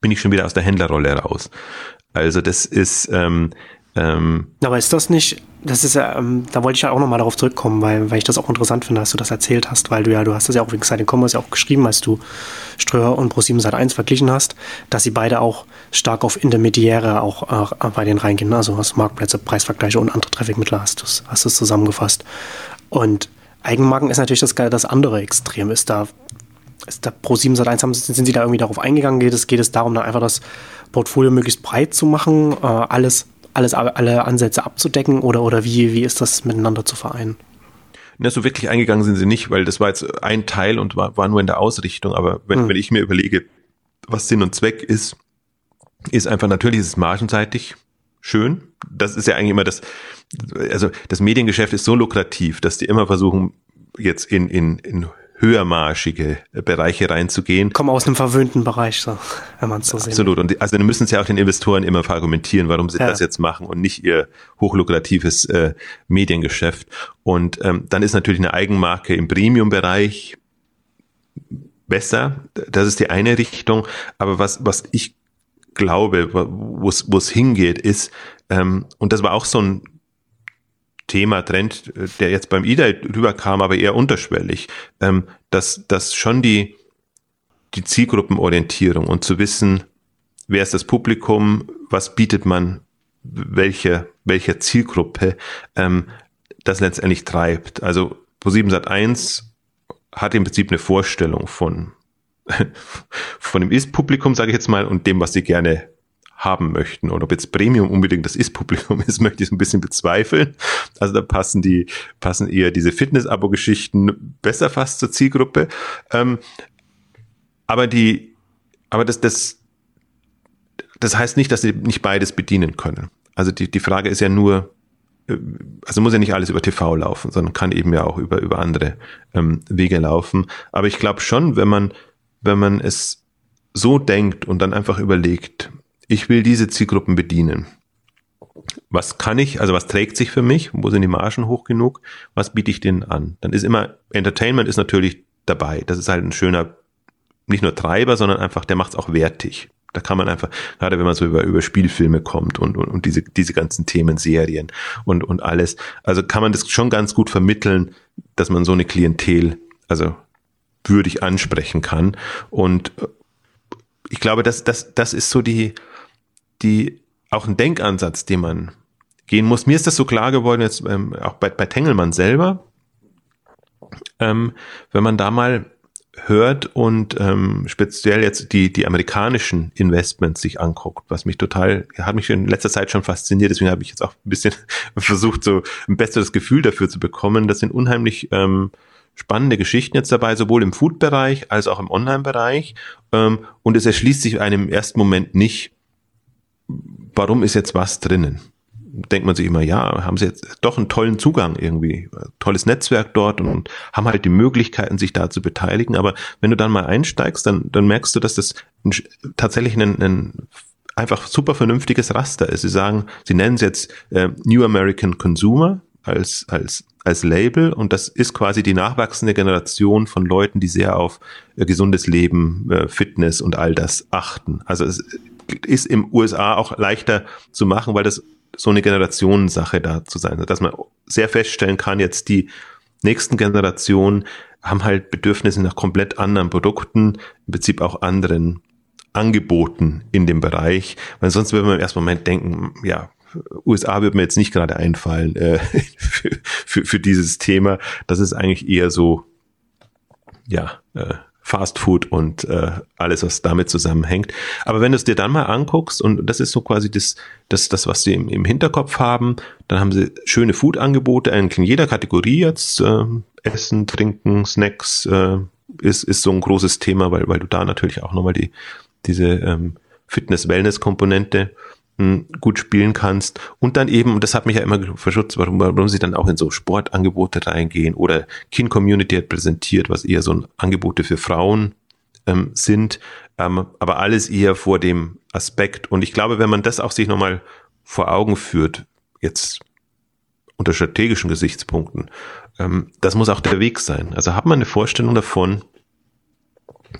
bin ich schon wieder aus der Händlerrolle raus. Also das ist, ähm, Ähm, Aber ist das nicht, das ist ähm, da wollte ich ja auch nochmal darauf zurückkommen, weil, weil ich das auch interessant finde, dass du das erzählt hast, weil du ja, du hast das ja auch wegen Exciting Commerce ja auch geschrieben, als du Ströer und Pro7 Sat 1 verglichen hast, dass sie beide auch stark auf Intermediäre auch äh, bei denen reingehen, ne? also hast Marktplätze, Preisvergleiche und andere Trafficmittel hast du hast es zusammengefasst. Und Eigenmarken ist natürlich das, das andere Extrem. Ist da, ist da Pro7 Sat 1 sind sie da irgendwie darauf eingegangen? Geht es, geht es darum, dann einfach das Portfolio möglichst breit zu machen, äh, alles alles, alle Ansätze abzudecken oder, oder wie, wie ist das miteinander zu vereinen? Ja, so wirklich eingegangen sind sie nicht, weil das war jetzt ein Teil und war, war nur in der Ausrichtung. Aber wenn, hm. wenn ich mir überlege, was Sinn und Zweck ist, ist einfach natürlich ist es margenseitig schön. Das ist ja eigentlich immer das, also das Mediengeschäft ist so lukrativ, dass die immer versuchen, jetzt in, in, in höhermarschige Bereiche reinzugehen. Kommen aus einem verwöhnten Bereich, so, wenn man es so sieht. Absolut. Und also dann müssen sie auch den Investoren immer verargumentieren, warum sie ja. das jetzt machen und nicht ihr hochlukratives äh, Mediengeschäft. Und ähm, dann ist natürlich eine Eigenmarke im Premium-Bereich besser. Das ist die eine Richtung. Aber was, was ich glaube, wo es hingeht, ist, ähm, und das war auch so ein Thema, Trend, der jetzt beim IDA rüberkam, aber eher unterschwellig, ähm, dass, dass schon die, die Zielgruppenorientierung und zu wissen, wer ist das Publikum, was bietet man welche, welcher Zielgruppe, ähm, das letztendlich treibt. Also Pro7 Sat 1 hat im Prinzip eine Vorstellung von, [laughs] von dem Ist-Publikum, sage ich jetzt mal, und dem, was sie gerne haben möchten. Und ob jetzt Premium unbedingt das Ist-Publikum ist, [laughs] möchte ich ein bisschen bezweifeln. Also da passen die, passen eher diese Fitness-Abo-Geschichten besser fast zur Zielgruppe. Ähm, aber die, aber das, das, das heißt nicht, dass sie nicht beides bedienen können. Also die, die Frage ist ja nur, äh, also muss ja nicht alles über TV laufen, sondern kann eben ja auch über, über andere ähm, Wege laufen. Aber ich glaube schon, wenn man, wenn man es so denkt und dann einfach überlegt, ich will diese Zielgruppen bedienen. Was kann ich, also was trägt sich für mich? Wo sind die Margen hoch genug? Was biete ich denen an? Dann ist immer, Entertainment ist natürlich dabei. Das ist halt ein schöner, nicht nur Treiber, sondern einfach, der macht es auch wertig. Da kann man einfach, gerade wenn man so über, über Spielfilme kommt und, und, und diese, diese ganzen Themen, Serien und, und alles, also kann man das schon ganz gut vermitteln, dass man so eine Klientel, also würdig ansprechen kann. Und ich glaube, das, das, das ist so die, die auch ein Denkansatz, den man gehen muss. Mir ist das so klar geworden, jetzt ähm, auch bei, bei Tengelmann selber, ähm, wenn man da mal hört und ähm, speziell jetzt die, die amerikanischen Investments sich anguckt, was mich total, hat mich in letzter Zeit schon fasziniert, deswegen habe ich jetzt auch ein bisschen [laughs] versucht, so ein besseres Gefühl dafür zu bekommen. Das sind unheimlich ähm, spannende Geschichten jetzt dabei, sowohl im Food-Bereich als auch im Online-Bereich. Ähm, und es erschließt sich einem im ersten Moment nicht, warum ist jetzt was drinnen? Denkt man sich immer, ja, haben sie jetzt doch einen tollen Zugang irgendwie, tolles Netzwerk dort und, und haben halt die Möglichkeiten, sich da zu beteiligen. Aber wenn du dann mal einsteigst, dann, dann merkst du, dass das ein, tatsächlich ein, ein einfach super vernünftiges Raster ist. Sie sagen, sie nennen es jetzt äh, New American Consumer als, als, als Label und das ist quasi die nachwachsende Generation von Leuten, die sehr auf äh, gesundes Leben, äh, Fitness und all das achten. Also es ist im USA auch leichter zu machen, weil das so eine Generationensache da zu sein, dass man sehr feststellen kann, jetzt die nächsten Generationen haben halt Bedürfnisse nach komplett anderen Produkten, im Prinzip auch anderen Angeboten in dem Bereich, weil sonst würde man im ersten Moment denken, ja, USA wird mir jetzt nicht gerade einfallen äh, [laughs] für, für, für dieses Thema. Das ist eigentlich eher so, ja, äh, Fast Food und äh, alles, was damit zusammenhängt. Aber wenn du es dir dann mal anguckst, und das ist so quasi das, das, das was sie im, im Hinterkopf haben, dann haben sie schöne Food-Angebote, in jeder Kategorie jetzt, äh, Essen, Trinken, Snacks, äh, ist, ist so ein großes Thema, weil, weil du da natürlich auch nochmal die, diese ähm, Fitness-Wellness-Komponente gut spielen kannst. Und dann eben, und das hat mich ja immer verschutzt, warum, warum sie dann auch in so Sportangebote reingehen oder Kin Community hat präsentiert, was eher so ein Angebote für Frauen ähm, sind, ähm, aber alles eher vor dem Aspekt. Und ich glaube, wenn man das auch sich nochmal vor Augen führt, jetzt unter strategischen Gesichtspunkten, ähm, das muss auch der Weg sein. Also hat man eine Vorstellung davon,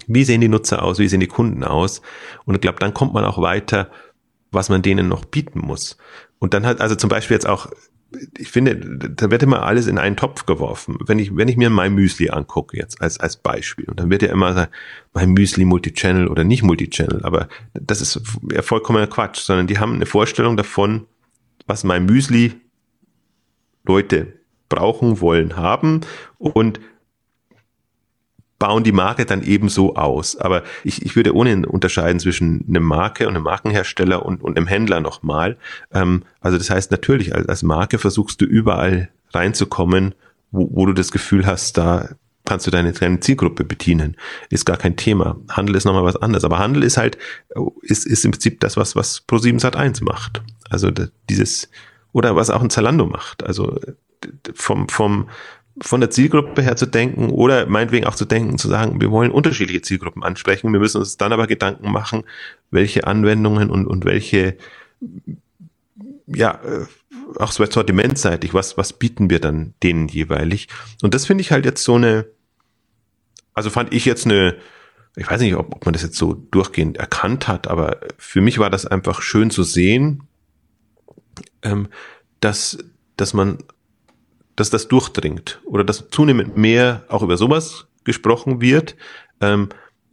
wie sehen die Nutzer aus, wie sehen die Kunden aus? Und ich glaube, dann kommt man auch weiter, was man denen noch bieten muss. und dann halt, also zum Beispiel jetzt auch, ich finde, da wird immer alles in einen Topf geworfen. Wenn ich, wenn ich mir mein Müsli angucke, jetzt als, als Beispiel, und dann wird ja immer sagen, mein Müsli Multichannel oder nicht Multichannel, aber das ist ja vollkommener Quatsch, sondern die haben eine Vorstellung davon, was mein Müsli Leute brauchen, wollen, haben und bauen die Marke dann ebenso aus. Aber ich, ich würde ohnehin unterscheiden zwischen einer Marke und einem Markenhersteller und, und einem Händler nochmal. Ähm, also das heißt natürlich, als, als Marke versuchst du überall reinzukommen, wo, wo du das Gefühl hast, da kannst du deine, deine Zielgruppe bedienen. Ist gar kein Thema. Handel ist nochmal was anderes. Aber Handel ist halt, ist, ist im Prinzip das, was, was Pro7 Sat 1 macht. Also dieses, oder was auch ein Zalando macht. Also vom, vom, von der Zielgruppe her zu denken oder meinetwegen auch zu denken, zu sagen, wir wollen unterschiedliche Zielgruppen ansprechen. Wir müssen uns dann aber Gedanken machen, welche Anwendungen und, und welche, ja, äh, auch sortimentseitig, was, was bieten wir dann denen jeweilig? Und das finde ich halt jetzt so eine, also fand ich jetzt eine, ich weiß nicht, ob, ob man das jetzt so durchgehend erkannt hat, aber für mich war das einfach schön zu sehen, ähm, dass, dass man dass das durchdringt oder dass zunehmend mehr auch über sowas gesprochen wird. Ähm,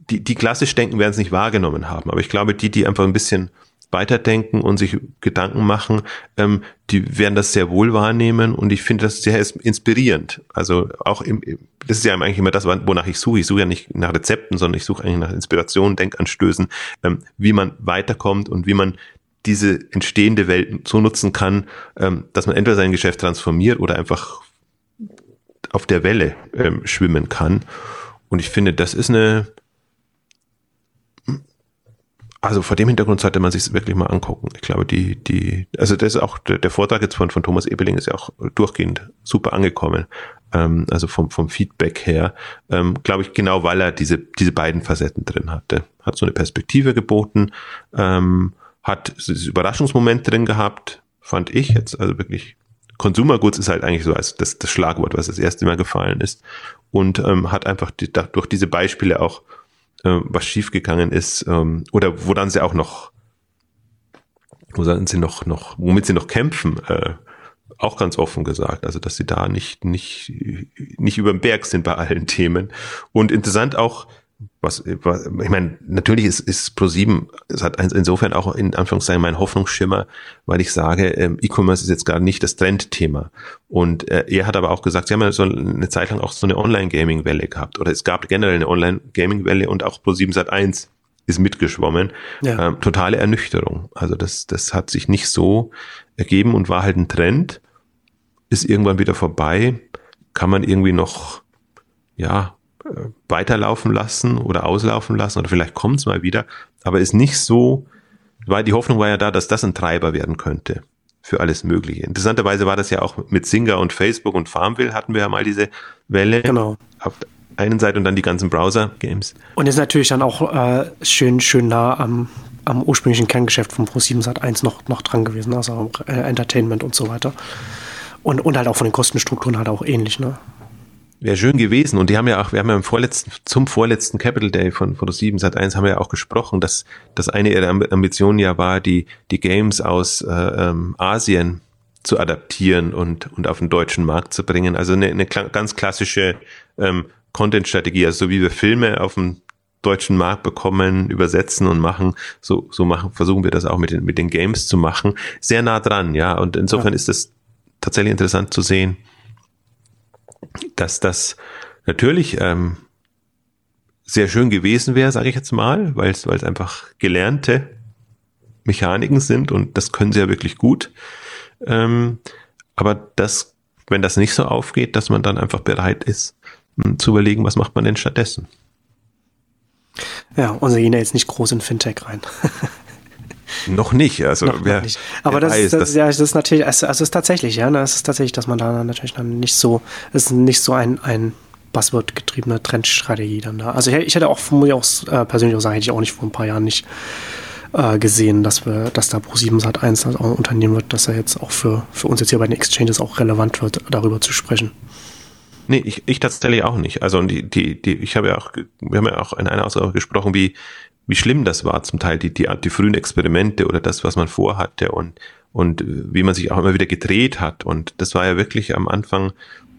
die, die klassisch denken, werden es nicht wahrgenommen haben. Aber ich glaube, die, die einfach ein bisschen weiterdenken und sich Gedanken machen, ähm, die werden das sehr wohl wahrnehmen und ich finde das sehr inspirierend. Also auch im, das ist ja eigentlich immer das, wonach ich suche. Ich suche ja nicht nach Rezepten, sondern ich suche eigentlich nach Inspiration, Denkanstößen, ähm, wie man weiterkommt und wie man diese entstehende Welt so nutzen kann, ähm, dass man entweder sein Geschäft transformiert oder einfach auf der Welle ähm, schwimmen kann. Und ich finde, das ist eine, also vor dem Hintergrund sollte man sich wirklich mal angucken. Ich glaube, die, die, also das ist auch, der, der Vortrag jetzt von, von Thomas Ebeling ist ja auch durchgehend super angekommen. Ähm, also vom, vom Feedback her, ähm, glaube ich, genau weil er diese, diese beiden Facetten drin hatte. Hat so eine Perspektive geboten, ähm, hat das Überraschungsmoment drin gehabt, fand ich jetzt, also wirklich Consumer Goods ist halt eigentlich so als das, das Schlagwort, was das erste Mal gefallen ist und ähm, hat einfach die, da, durch diese Beispiele auch äh, was schiefgegangen ist ähm, oder wo dann sie auch noch wo dann sie noch noch womit sie noch kämpfen äh, auch ganz offen gesagt, also dass sie da nicht nicht nicht über den Berg sind bei allen Themen. Und interessant auch was, was ich meine, natürlich ist, ist Pro7, es hat insofern auch in Anführungszeichen mein Hoffnungsschimmer, weil ich sage, ähm, E-Commerce ist jetzt gerade nicht das Trendthema. Und äh, er hat aber auch gesagt, sie haben ja so eine Zeit lang auch so eine Online-Gaming-Welle gehabt. Oder es gab generell eine Online-Gaming-Welle und auch Pro7 Sat 1 ist mitgeschwommen. Ja. Ähm, totale Ernüchterung. Also das, das hat sich nicht so ergeben und war halt ein Trend. Ist irgendwann wieder vorbei. Kann man irgendwie noch, ja, weiterlaufen lassen oder auslaufen lassen oder vielleicht kommt es mal wieder, aber ist nicht so, weil die Hoffnung war ja da, dass das ein Treiber werden könnte für alles Mögliche. Interessanterweise war das ja auch mit Singer und Facebook und Farmville hatten wir ja mal diese Welle. Genau. Auf der einen Seite und dann die ganzen Browser-Games. Und ist natürlich dann auch äh, schön, schön nah am, am ursprünglichen Kerngeschäft von Pro7 Sat 1 noch, noch dran gewesen, also äh, Entertainment und so weiter. Und, und halt auch von den Kostenstrukturen halt auch ähnlich, ne? Wäre schön gewesen. Und die haben ja auch, wir haben ja im vorletzten, zum vorletzten Capital Day von Foto 7 Sat 1 haben wir ja auch gesprochen, dass, dass eine ihrer Ambitionen ja war, die, die Games aus äh, ähm, Asien zu adaptieren und, und auf den deutschen Markt zu bringen. Also eine, eine ganz klassische ähm, Content-Strategie, also so wie wir Filme auf dem deutschen Markt bekommen, übersetzen und machen, so, so machen, versuchen wir das auch mit den, mit den Games zu machen. Sehr nah dran, ja. Und insofern ja. ist es tatsächlich interessant zu sehen, dass das natürlich ähm, sehr schön gewesen wäre, sage ich jetzt mal, weil es einfach gelernte Mechaniken sind und das können sie ja wirklich gut. Ähm, aber das, wenn das nicht so aufgeht, dass man dann einfach bereit ist, hm, zu überlegen, was macht man denn stattdessen. Ja, und sie gehen ja jetzt nicht groß in Fintech rein. [laughs] Noch nicht, also noch, wer, noch nicht. Aber das, weiß, das, das, ja, das ist natürlich, also, also ist tatsächlich, ja, das ist tatsächlich, dass man da natürlich dann nicht so, ist nicht so ein, ein Buzzword-getriebene Trendstrategie dann da. Also ich, ich hätte auch, muss ich auch äh, persönlich auch sagen, hätte ich auch nicht vor ein paar Jahren nicht äh, gesehen, dass wir, dass da Pro7 Sat 1 auch ein Unternehmen wird, dass er jetzt auch für, für uns jetzt hier bei den Exchanges auch relevant wird, darüber zu sprechen. Nee, ich, ich tatsächlich auch nicht. Also die, die, die, ich habe ja auch, wir haben ja auch in einer Aussage gesprochen, wie, wie schlimm das war, zum Teil die, die, die frühen Experimente oder das, was man vorhatte und, und wie man sich auch immer wieder gedreht hat. Und das war ja wirklich am Anfang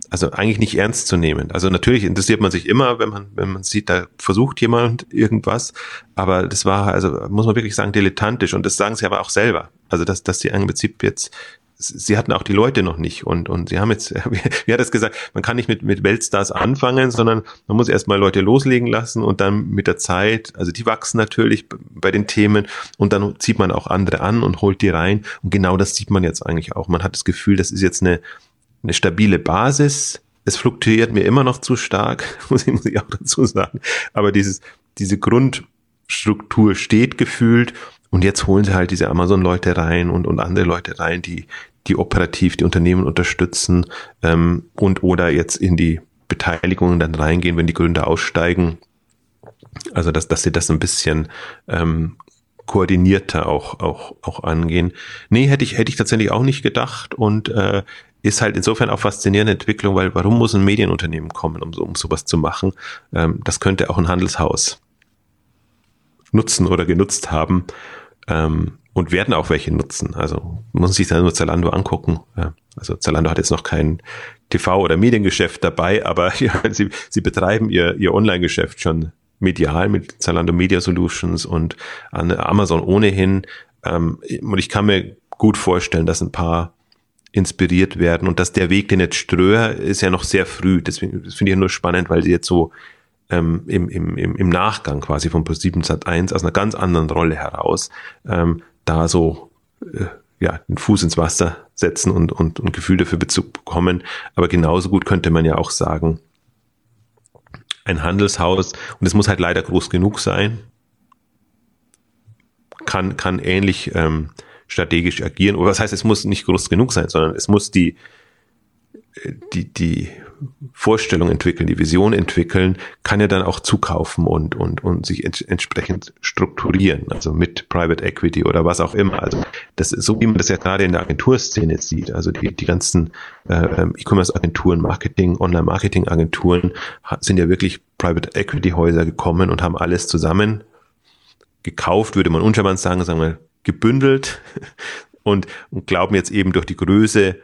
also eigentlich nicht ernst zu nehmen. Also natürlich interessiert man sich immer, wenn man, wenn man sieht, da versucht jemand irgendwas, aber das war, also muss man wirklich sagen, dilettantisch und das sagen sie aber auch selber. Also dass, dass sie im Prinzip jetzt sie hatten auch die Leute noch nicht und, und sie haben jetzt, [laughs] wie hat es gesagt, man kann nicht mit, mit Weltstars anfangen, sondern man muss erstmal Leute loslegen lassen und dann mit der Zeit, also die wachsen natürlich bei den Themen und dann zieht man auch andere an und holt die rein und genau das sieht man jetzt eigentlich auch. Man hat das Gefühl, das ist jetzt eine, eine stabile Basis. Es fluktuiert mir immer noch zu stark, [laughs] muss ich, muss ich auch dazu sagen. Aber dieses, diese Grundstruktur steht gefühlt und jetzt holen sie halt diese Amazon-Leute rein und, und andere Leute rein, die, die operativ die Unternehmen unterstützen ähm, und oder jetzt in die Beteiligungen dann reingehen, wenn die Gründer aussteigen. Also dass, dass sie das ein bisschen ähm, koordinierter auch, auch, auch angehen. Nee, hätte ich, hätte ich tatsächlich auch nicht gedacht und äh, ist halt insofern auch faszinierende Entwicklung, weil warum muss ein Medienunternehmen kommen, um, um sowas zu machen? Ähm, das könnte auch ein Handelshaus nutzen oder genutzt haben ähm, und werden auch welche nutzen. Also muss sich dann nur Zalando angucken. Also Zalando hat jetzt noch kein TV- oder Mediengeschäft dabei, aber [laughs] ja, sie, sie betreiben ihr, ihr Online-Geschäft schon medial mit Zalando Media Solutions und an Amazon ohnehin. Ähm, und ich kann mir gut vorstellen, dass ein paar inspiriert werden und dass der Weg, den jetzt Ströer, ist ja noch sehr früh. Deswegen das finde ich nur spannend, weil sie jetzt so ähm, im, im, im Nachgang quasi von Plus 7 Sat 1 aus einer ganz anderen Rolle heraus ähm, da so äh, ja, den Fuß ins Wasser setzen und, und, und Gefühl dafür bekommen. Aber genauso gut könnte man ja auch sagen, ein Handelshaus, und es muss halt leider groß genug sein, kann, kann ähnlich ähm, strategisch agieren. Oder was heißt, es muss nicht groß genug sein, sondern es muss die, die, die Vorstellung entwickeln, die Vision entwickeln, kann er dann auch zukaufen und, und, und sich ent entsprechend strukturieren, also mit Private Equity oder was auch immer. Also das ist so, wie man das ja gerade in der Agenturszene sieht. Also die, die ganzen äh, ähm, E-Commerce-Agenturen, Marketing, Online-Marketing-Agenturen sind ja wirklich Private Equity-Häuser gekommen und haben alles zusammen gekauft, würde man uncharmant sagen, sagen wir gebündelt [laughs] und, und glauben jetzt eben durch die Größe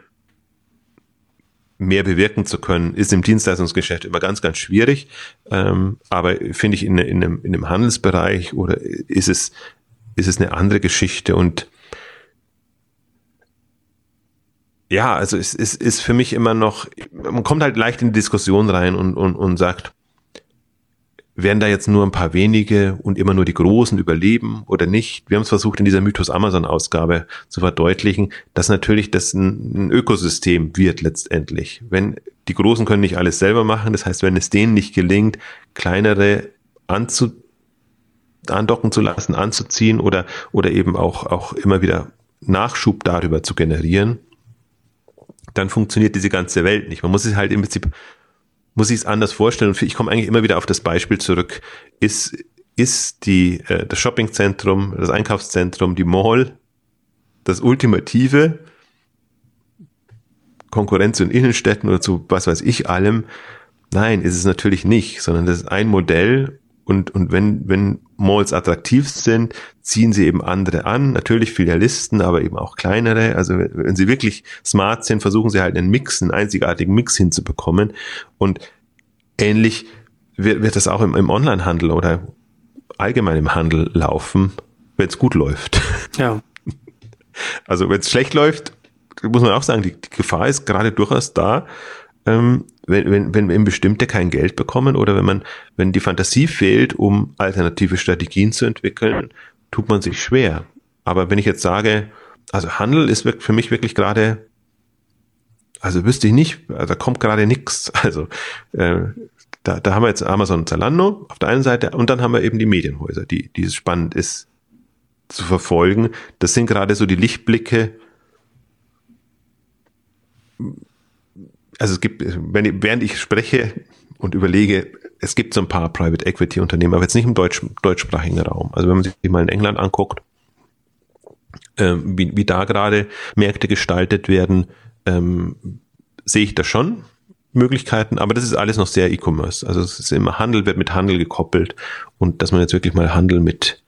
mehr bewirken zu können, ist im Dienstleistungsgeschäft immer ganz, ganz schwierig. Ähm, aber finde ich in, in, einem, in einem Handelsbereich oder ist es, ist es eine andere Geschichte und ja, also es, es ist für mich immer noch, man kommt halt leicht in die Diskussion rein und, und, und sagt, werden da jetzt nur ein paar wenige und immer nur die Großen überleben oder nicht? Wir haben es versucht, in dieser Mythos Amazon-Ausgabe zu verdeutlichen, dass natürlich das ein, Ökosystem wird letztendlich. Wenn die Großen können nicht alles selber machen, das heißt, wenn es denen nicht gelingt, kleinere anzu, andocken zu lassen, anzuziehen oder, oder eben auch, auch immer wieder Nachschub darüber zu generieren, dann funktioniert diese ganze Welt nicht. Man muss es halt im Prinzip muss ich es anders vorstellen. Ich komme eigentlich immer wieder auf das Beispiel zurück. Ist, ist die, äh, das Shoppingzentrum, das Einkaufszentrum, die Mall das ultimative Konkurrenz den Innenstädten oder zu was weiß ich allem? Nein, ist es natürlich nicht, sondern das ist ein Modell und, und wenn, wenn Malls attraktiv sind, ziehen sie eben andere an. Natürlich Filialisten, aber eben auch kleinere. Also wenn sie wirklich smart sind, versuchen sie halt einen Mix, einen einzigartigen Mix hinzubekommen. Und ähnlich wird, wird das auch im, im Onlinehandel oder allgemein im Handel laufen, wenn es gut läuft. Ja. [laughs] Also wenn es schlecht läuft, muss man auch sagen, die, die Gefahr ist gerade durchaus da, ähm, wenn, wenn, wenn wenn Bestimmte kein Geld bekommen oder wenn man, wenn die Fantasie fehlt, um alternative Strategien zu entwickeln, tut man sich schwer. Aber wenn ich jetzt sage, also Handel ist für mich wirklich gerade, also wüsste ich nicht, also da kommt gerade nichts. [laughs] Also äh, da, da haben wir jetzt Amazon und Zalando auf der einen Seite und dann haben wir eben die Medienhäuser, die, die es spannend ist zu verfolgen. Das sind gerade so die Lichtblicke, also es gibt, wenn, während ich spreche und überlege, es gibt so ein paar Private Equity Unternehmen, aber jetzt nicht im deutsch, deutschsprachigen Raum. Also wenn man sich mal in England anguckt, ähm, wie, wie da gerade Märkte gestaltet werden, ähm, sehe ich da schon Möglichkeiten, aber das ist alles noch sehr E-Commerce. Also es ist immer Handel wird mit Handel gekoppelt und dass man jetzt wirklich mal Handel mit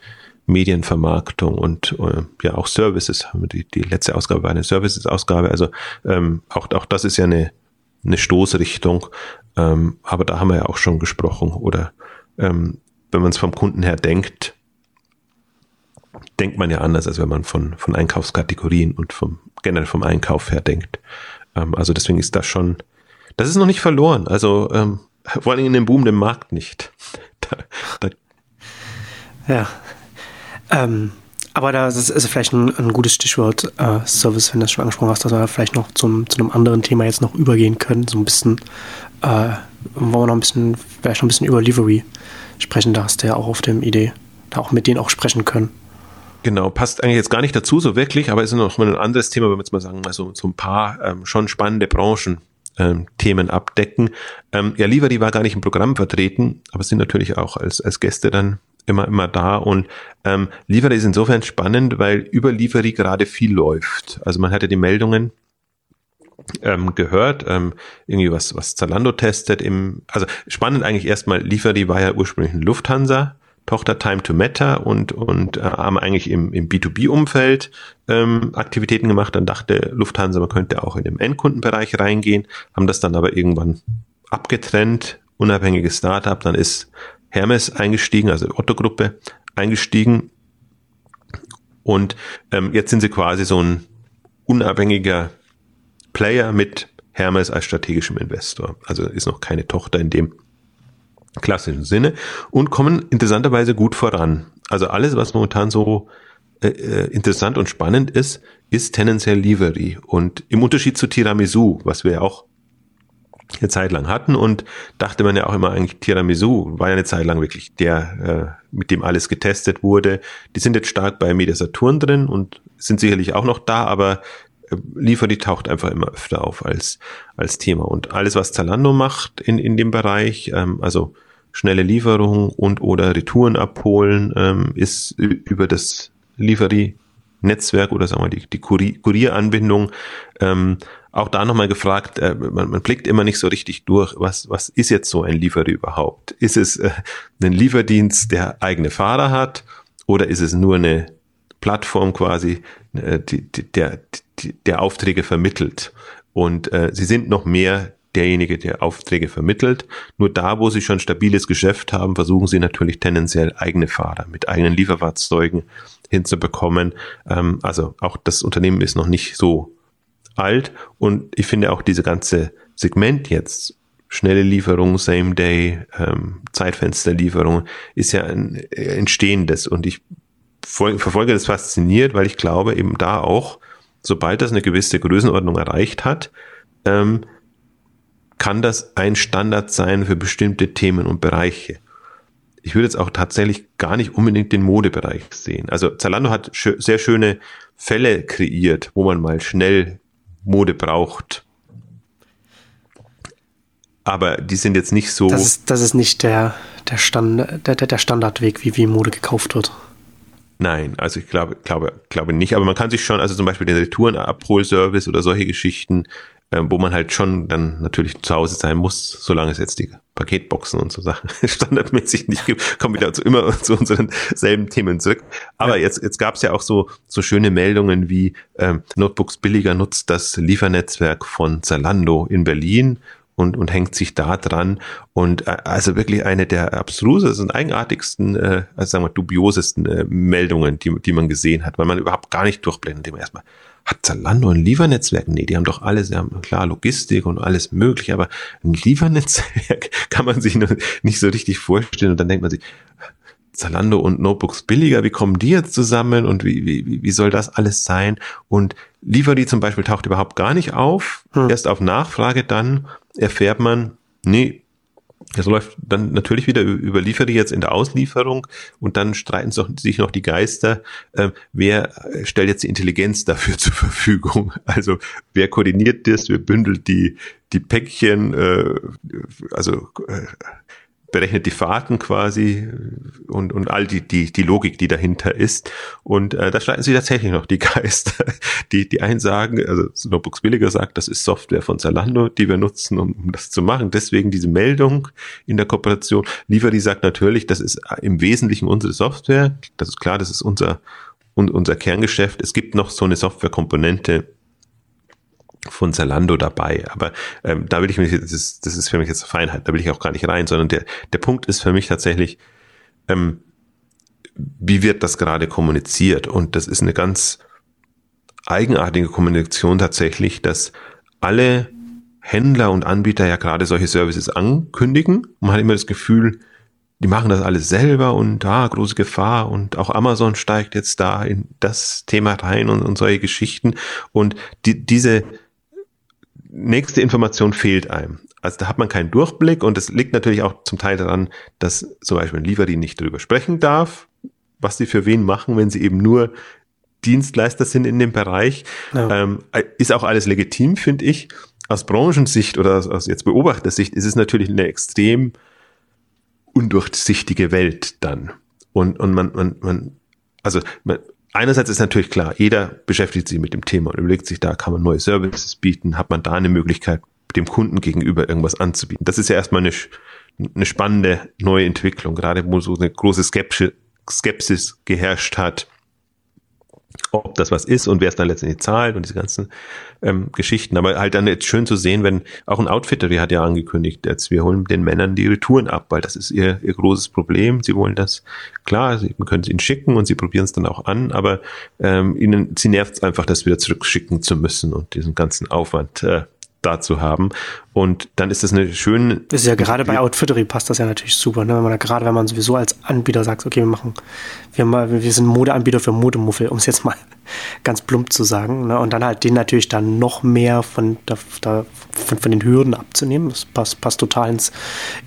Medienvermarktung und äh, ja auch Services. Die, die letzte Ausgabe war eine Services-Ausgabe. Also ähm, auch, auch das ist ja eine, eine Stoßrichtung. Ähm, aber da haben wir ja auch schon gesprochen. Oder ähm, wenn man es vom Kunden her denkt, denkt man ja anders, als wenn man von, von Einkaufskategorien und vom generell vom Einkauf her denkt. Ähm, also deswegen ist das schon, das ist noch nicht verloren. Also ähm, [laughs] vor allem in dem boomenden Markt nicht. [laughs] Da, da ja. Ähm, aber das ist, ist vielleicht ein, ein, gutes Stichwort, äh, Service, wenn du das schon angesprochen hast, dass wir vielleicht noch zum, zu einem anderen Thema jetzt noch übergehen können. So ein bisschen, äh, wollen wir noch ein bisschen, vielleicht noch ein bisschen über Livery sprechen. Da hast du ja auch auf dem Idee, da auch mit denen auch sprechen können. Genau, passt eigentlich jetzt gar nicht dazu so wirklich, aber ist noch mal ein anderes Thema, wenn wir jetzt mal sagen, also so ein paar ähm, schon spannende Branchen ähm, Themen abdecken. Ähm, ja, Livery war gar nicht im Programm vertreten, aber sind natürlich auch als, als Gäste dann immer, immer da. Und ähm, Livery ist insofern spannend, weil über Livery gerade viel läuft. Also man hatte die Meldungen ähm, gehört, ähm, irgendwie was, was Zalando testet im, also spannend eigentlich erstmal, Livery war ja ursprünglich ein Lufthansa Tochter Time to Matter und, und äh, haben eigentlich im, im B2B-Umfeld ähm, Aktivitäten gemacht. Dann dachte Lufthansa, man könnte auch in den Endkundenbereich reingehen, haben das dann aber irgendwann abgetrennt, unabhängiges Startup. Dann ist Hermes eingestiegen, also Otto-Gruppe eingestiegen. Und ähm, jetzt sind sie quasi so ein unabhängiger Player mit Hermes als strategischem Investor. Also ist noch keine Tochter in dem klassischen Sinne und kommen interessanterweise gut voran. Also alles, was momentan so äh, äh, interessant und spannend ist, ist tendenziell Livery. Und im Unterschied zu Tiramisu, was wir ja auch eine Zeit lang hatten und dachte man ja auch immer eigentlich Tiramisu war ja eine Zeit lang wirklich der, äh, mit dem alles getestet wurde. Die sind jetzt stark bei Media Saturn drin und sind sicherlich auch noch da, aber äh, Lieferi taucht einfach immer öfter auf als, als Thema. Und alles, was Zalando macht in, in dem Bereich, ähm, also schnelle Lieferung und oder Retouren abholen, ähm, ist über das Lieferi-Netzwerk oder sagen wir die, die Kurieranbindung ähm, auch da nochmal gefragt, äh, man, man blickt immer nicht so richtig durch, was, was ist jetzt so ein Lieferi überhaupt? Ist es äh, ein Lieferdienst, der eigene Fahrer hat oder ist es nur eine Plattform quasi, äh, die, die, der, die, der Aufträge vermittelt. Und äh, sie sind noch mehr derjenige, der Aufträge vermittelt. Nur da, wo sie schon stabiles Geschäft haben, versuchen sie natürlich tendenziell eigene Fahrer mit eigenen Lieferfahrzeugen hinzubekommen. Ähm, also auch das Unternehmen ist noch nicht so alt und ich finde auch diese ganze Segment jetzt schnelle Lieferung, Same Day, ähm, Zeitfensterlieferung ist ja ein äh, entstehendes und ich verfolge das fasziniert, weil ich glaube eben da auch, sobald das eine gewisse Größenordnung erreicht hat, ähm, kann das ein Standard sein für bestimmte Themen und Bereiche. Ich würde jetzt auch tatsächlich gar nicht unbedingt den Modebereich sehen. Also Zalando hat schö sehr schöne Fälle kreiert, wo man mal schnell Mode braucht. Aber die sind jetzt nicht so. Das ist, das ist nicht der, der, Stand, der, der Standardweg, wie, wie Mode gekauft wird. Nein, also ich glaube, glaube, glaube nicht. Aber man kann sich schon, also zum Beispiel den Retourenabholservice oder solche Geschichten, wo man halt schon dann natürlich zu Hause sein muss, solange es jetzt die Paketboxen und so Sachen [laughs] standardmäßig nicht gibt, kommen wir dazu immer zu unseren selben Themen zurück. Aber ja. jetzt, jetzt gab es ja auch so, so schöne Meldungen wie ähm, Notebooks billiger nutzt das Liefernetzwerk von Zalando in Berlin und, und hängt sich da dran. Und äh, also wirklich eine der abstrusesten eigenartigsten, äh, also sagen wir dubiosesten äh, Meldungen, die, die man gesehen hat, weil man überhaupt gar nicht durchblendet. Immer erstmal, hat Zalando ein Liefernetzwerk? Nee, die haben doch alles, haben klar Logistik und alles mögliche, aber ein Liefernetzwerk [laughs] kann man sich nicht so richtig vorstellen. Und dann denkt man sich, Zalando und Notebooks billiger, wie kommen die jetzt zusammen und wie, wie, wie soll das alles sein? Und Lieferdi zum Beispiel taucht überhaupt gar nicht auf. Hm. Erst auf Nachfrage dann erfährt man, nee, das läuft dann natürlich wieder über Lieferi jetzt in der Auslieferung und dann streiten sich noch die Geister, äh, wer stellt jetzt die Intelligenz dafür [laughs] zur Verfügung? Also wer koordiniert das, wer bündelt die, die Päckchen, äh, also äh, berechnet die Fahrten quasi und, und all die, die, die Logik, die dahinter ist. Und äh, da streiten sie tatsächlich noch die Geister. [laughs] Die, die einen sagen, also Notebooks Billiger sagt, das ist Software von Zalando, die wir nutzen, um, um das zu machen. Deswegen diese Meldung in der Kooperation. Livery sagt natürlich, das ist im Wesentlichen unsere Software. Das ist klar, das ist unser, und unser Kerngeschäft. Es gibt noch so eine Softwarekomponente, von Zalando dabei. Aber ähm, da will ich mich, das ist, das ist für mich jetzt Feinheit, da will ich auch gar nicht rein, sondern der, der Punkt ist für mich tatsächlich, ähm, wie wird das gerade kommuniziert? Und das ist eine ganz eigenartige Kommunikation tatsächlich, dass alle Händler und Anbieter ja gerade solche Services ankündigen. Man hat immer das Gefühl, die machen das alles selber und da ah, große Gefahr und auch Amazon steigt jetzt da in das Thema rein und, und solche Geschichten. Und die, diese, nächste Information fehlt einem. Also da hat man keinen Durchblick und es liegt natürlich auch zum Teil daran, dass zum Beispiel ein Lieferdi nicht darüber sprechen darf, was sie für wen machen, wenn sie eben nur Dienstleister sind in dem Bereich. Ja. Ähm, ist auch alles legitim, finde ich. Aus Branchensicht oder aus, aus jetzt Beobachtersicht ist es natürlich eine extrem undurchsichtige Welt dann. Und, und man, man, man, also man, einerseits ist natürlich klar, jeder beschäftigt sich mit dem Thema und überlegt sich, da kann man neue Services bieten, hat man da eine Möglichkeit, dem Kunden gegenüber irgendwas anzubieten. Das ist ja erstmal eine, eine spannende neue Entwicklung, gerade wo so eine große Skepsis, Skepsis geherrscht hat ob das was ist und wer es dann letztendlich zahlt und diese ganzen ähm, Geschichten. Aber halt dann jetzt schön zu sehen, wenn auch ein Outfitter, die hat ja angekündigt, jetzt wir holen den Männern die Retouren ab, weil das ist ihr, ihr großes Problem. Sie wollen das, klar, sie können es ihnen schicken und sie probieren es dann auch an, aber ähm, ihnen, sie nervt es einfach, das wieder zurückschicken zu müssen und diesen ganzen Aufwand äh, dazu haben. Und dann ist das eine schöne. Das ist ja gerade bei Outfittery passt das ja natürlich super, ne? Wenn man da, gerade wenn man sowieso als Anbieter sagt, okay, wir machen, wir, mal, wir sind Modeanbieter für Modemuffel, um es jetzt mal [laughs] ganz plump zu sagen. Ne? Und dann halt den natürlich dann noch mehr von, da, von, von den Hürden abzunehmen. Das passt, passt total ins,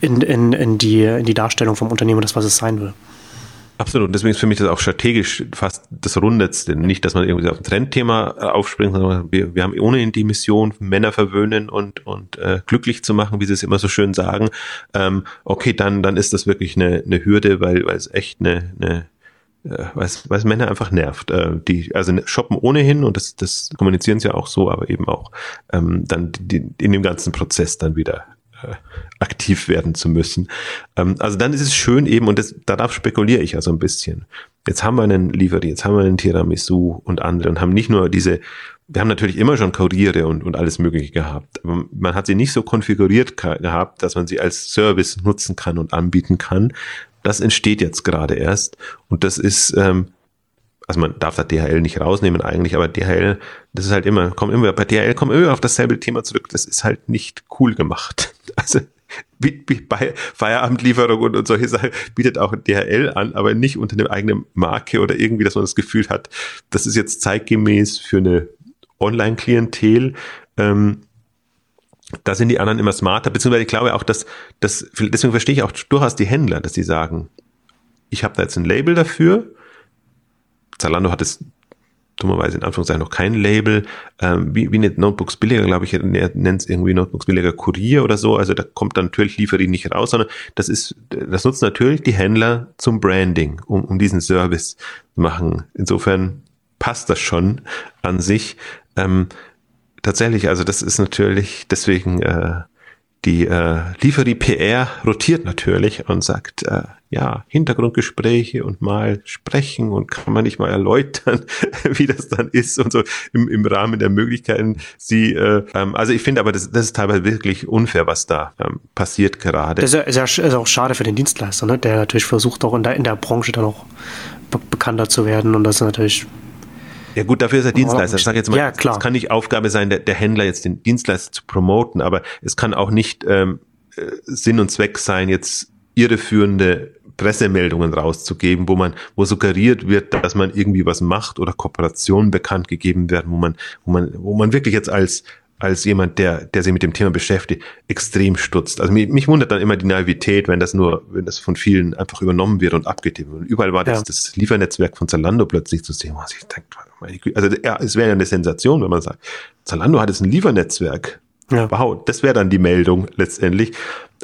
in, in, in, die, in die Darstellung vom Unternehmen, das, was es sein will. Absolut. Deswegen ist für mich das auch strategisch fast das Rundetste. Nicht, dass man irgendwie auf ein Trendthema äh, aufspringt, sondern wir, wir haben ohnehin die Mission, Männer verwöhnen und, und äh, glücklich zu machen, wie sie es immer so schön sagen. Ähm, okay, dann, dann ist das wirklich eine, eine Hürde, weil, weil es echt eine, eine äh, weil es Männer einfach nervt. Äh, die also shoppen ohnehin und das, das kommunizieren sie ja auch so, aber eben auch ähm, dann die, in dem ganzen Prozess dann wieder aktiv werden zu müssen. Ähm, also dann ist es schön eben, und das, darauf spekuliere ich ja so ein bisschen. Jetzt haben wir einen Livery, jetzt haben wir einen Tiramisu und andere und haben nicht nur diese, wir haben natürlich immer schon Kuriere und, und alles Mögliche gehabt, aber man hat sie nicht so konfiguriert gehabt, dass man sie als Service nutzen kann und anbieten kann. Das entsteht jetzt gerade erst und das ist ähm, also man darf da DHL nicht rausnehmen eigentlich, aber DHL, das ist halt immer, kommt immer, bei DHL kommen immer auf dasselbe Thema zurück. Das ist halt nicht cool gemacht. Also Feierabendlieferung und, und solche Sachen bietet auch DHL an, aber nicht unter einer eigenen Marke oder irgendwie, dass man das Gefühl hat, das ist jetzt zeitgemäß für eine Online-Klientel. Ähm, da sind die anderen immer smarter, beziehungsweise ich glaube auch, dass, dass deswegen verstehe ich auch durchaus die Händler, dass die sagen, ich habe da jetzt ein Label dafür, Zalando hat es dummerweise in Anführungszeichen noch kein Label, ähm, wie, wie eine Notebooks billiger, glaube ich, nennt es irgendwie Notebooks billiger Kurier oder so, also da kommt dann natürlich Lieferie nicht raus, sondern das ist, das nutzt natürlich die Händler zum Branding, um, um diesen Service zu machen. Insofern passt das schon an sich. Ähm, tatsächlich, also das ist natürlich deswegen äh, die äh, Lieferie PR rotiert natürlich und sagt, äh, ja, Hintergrundgespräche und mal sprechen und kann man nicht mal erläutern, [laughs] wie das dann ist und so im, im Rahmen der Möglichkeiten. Sie, äh, ähm, also ich finde aber, das, das ist teilweise wirklich unfair, was da ähm, passiert gerade. Das ist, ja, ist, ja, auch schade für den Dienstleister, ne? der natürlich versucht auch in der, in der Branche dann auch be bekannter zu werden und das ist natürlich ja gut, dafür ist er Dienstleister. Ich sage jetzt mal, ja, klar. es kann nicht Aufgabe sein, der, der Händler jetzt den Dienstleister zu promoten, aber es kann auch nicht ähm, äh, Sinn und Zweck sein, jetzt irreführende Pressemeldungen rauszugeben, wo man, wo suggeriert wird, dass man irgendwie was macht oder Kooperationen bekannt gegeben werden, wo man, wo man, wo man wirklich jetzt als als jemand, der, der sich mit dem Thema beschäftigt, extrem stutzt. Also mich, mich wundert dann immer die Naivität, wenn das nur, wenn das von vielen einfach übernommen wird und abgetippt wird. Und überall war das, ja. das Liefernetzwerk von Zalando plötzlich zu sehen. Was ich denke, also ja, es wäre ja eine Sensation, wenn man sagt, Zalando hat jetzt ein Liefernetzwerk. Ja. Wow, das wäre dann die Meldung letztendlich.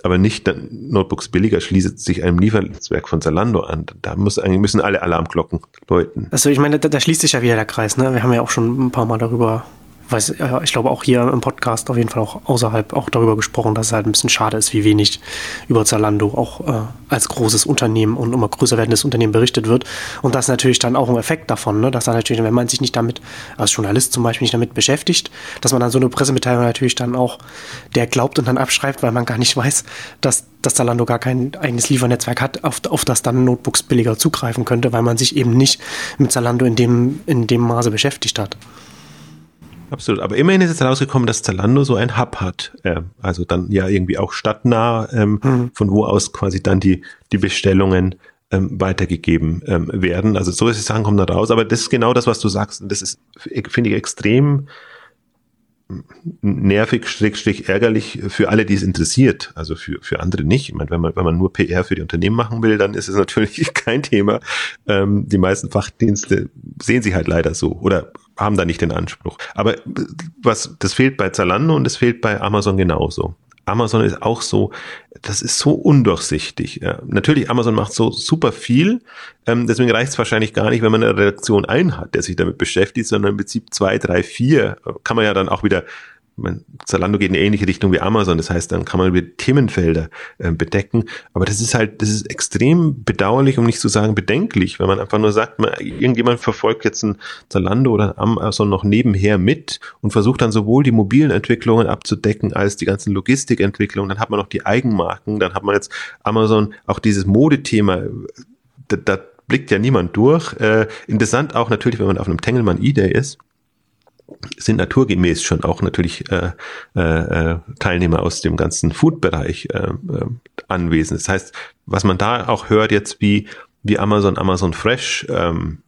aber nicht Notebooks billiger schließt sich einem Liefernetzwerk von Zalando an. Da muss eigentlich, müssen alle Alarmglocken läuten. Also ich meine, da, da schließt sich ja wieder der Kreis. Ne? Wir haben ja auch schon ein paar Mal darüber weiß, ich glaube auch hier im Podcast auf jeden Fall auch außerhalb auch darüber gesprochen, dass es halt ein bisschen schade ist, wie wenig über Zalando auch äh, als großes Unternehmen und immer größer werdendes Unternehmen berichtet wird. Und das ist natürlich dann auch ein Effekt davon, ne? dass dann natürlich, wenn man sich nicht damit, als Journalist zum Beispiel nicht damit beschäftigt, dass man dann so eine Pressemitteilung natürlich dann auch der glaubt und dann abschreibt, weil man gar nicht [laughs] weiß, dass dass Zalando gar kein eigenes Liefernetzwerk hat, auf, auf das dann Notebooks billiger zugreifen könnte, weil man sich eben nicht mit Zalando in dem, in dem Maße beschäftigt hat. Absolut. Aber immerhin ist jetzt rausgekommen, dass Zalando so ein Hub hat. Äh, also dann ja irgendwie auch stadtnah, ähm, mhm. von wo aus quasi dann die, die Bestellungen ähm, weitergegeben ähm, werden. Also so ist es Sachen kommen da raus. Aber das ist genau das, was du sagst. Und das ist, finde ich, extrem nervig, schrägstrich ärgerlich für alle, die es interessiert, also für, für andere nicht. Ich meine, wenn man, wenn man nur PR für die Unternehmen machen will, dann ist es natürlich [laughs] kein Thema. Ähm, die meisten Fachdienste sehen sich halt leider so oder haben da nicht den Anspruch. Aber was, das fehlt bei Zalando und das fehlt bei Amazon genauso. Amazon ist auch so, das ist so undurchsichtig. Ja. Natürlich, Amazon macht so super viel, ähm, deswegen reicht es wahrscheinlich gar nicht, wenn man eine Redaktion ein hat, der sich damit beschäftigt, sondern im Prinzip zwei, drei, vier kann man ja dann auch wieder mein, Zalando geht in eine ähnliche Richtung wie Amazon, das heißt, dann kann man über Themenfelder äh, bedecken. Aber das ist halt, das ist extrem bedauerlich, um nicht zu sagen bedenklich, wenn man einfach nur sagt, man, irgendjemand verfolgt jetzt ein Zalando oder Amazon noch nebenher mit und versucht dann sowohl die mobilen Entwicklungen abzudecken als die ganzen Logistikentwicklungen. Dann hat man noch die Eigenmarken, dann hat man jetzt Amazon auch dieses Modethema. Da, da blickt ja niemand durch. Äh, interessant auch natürlich, wenn man auf einem Tengelmann E-Day ist sind naturgemäß schon auch natürlich äh, äh, Teilnehmer aus dem ganzen Food-Bereich äh, äh, anwesend. Das heißt, was man da auch hört jetzt, wie, wie Amazon, Amazon Fresh ähm,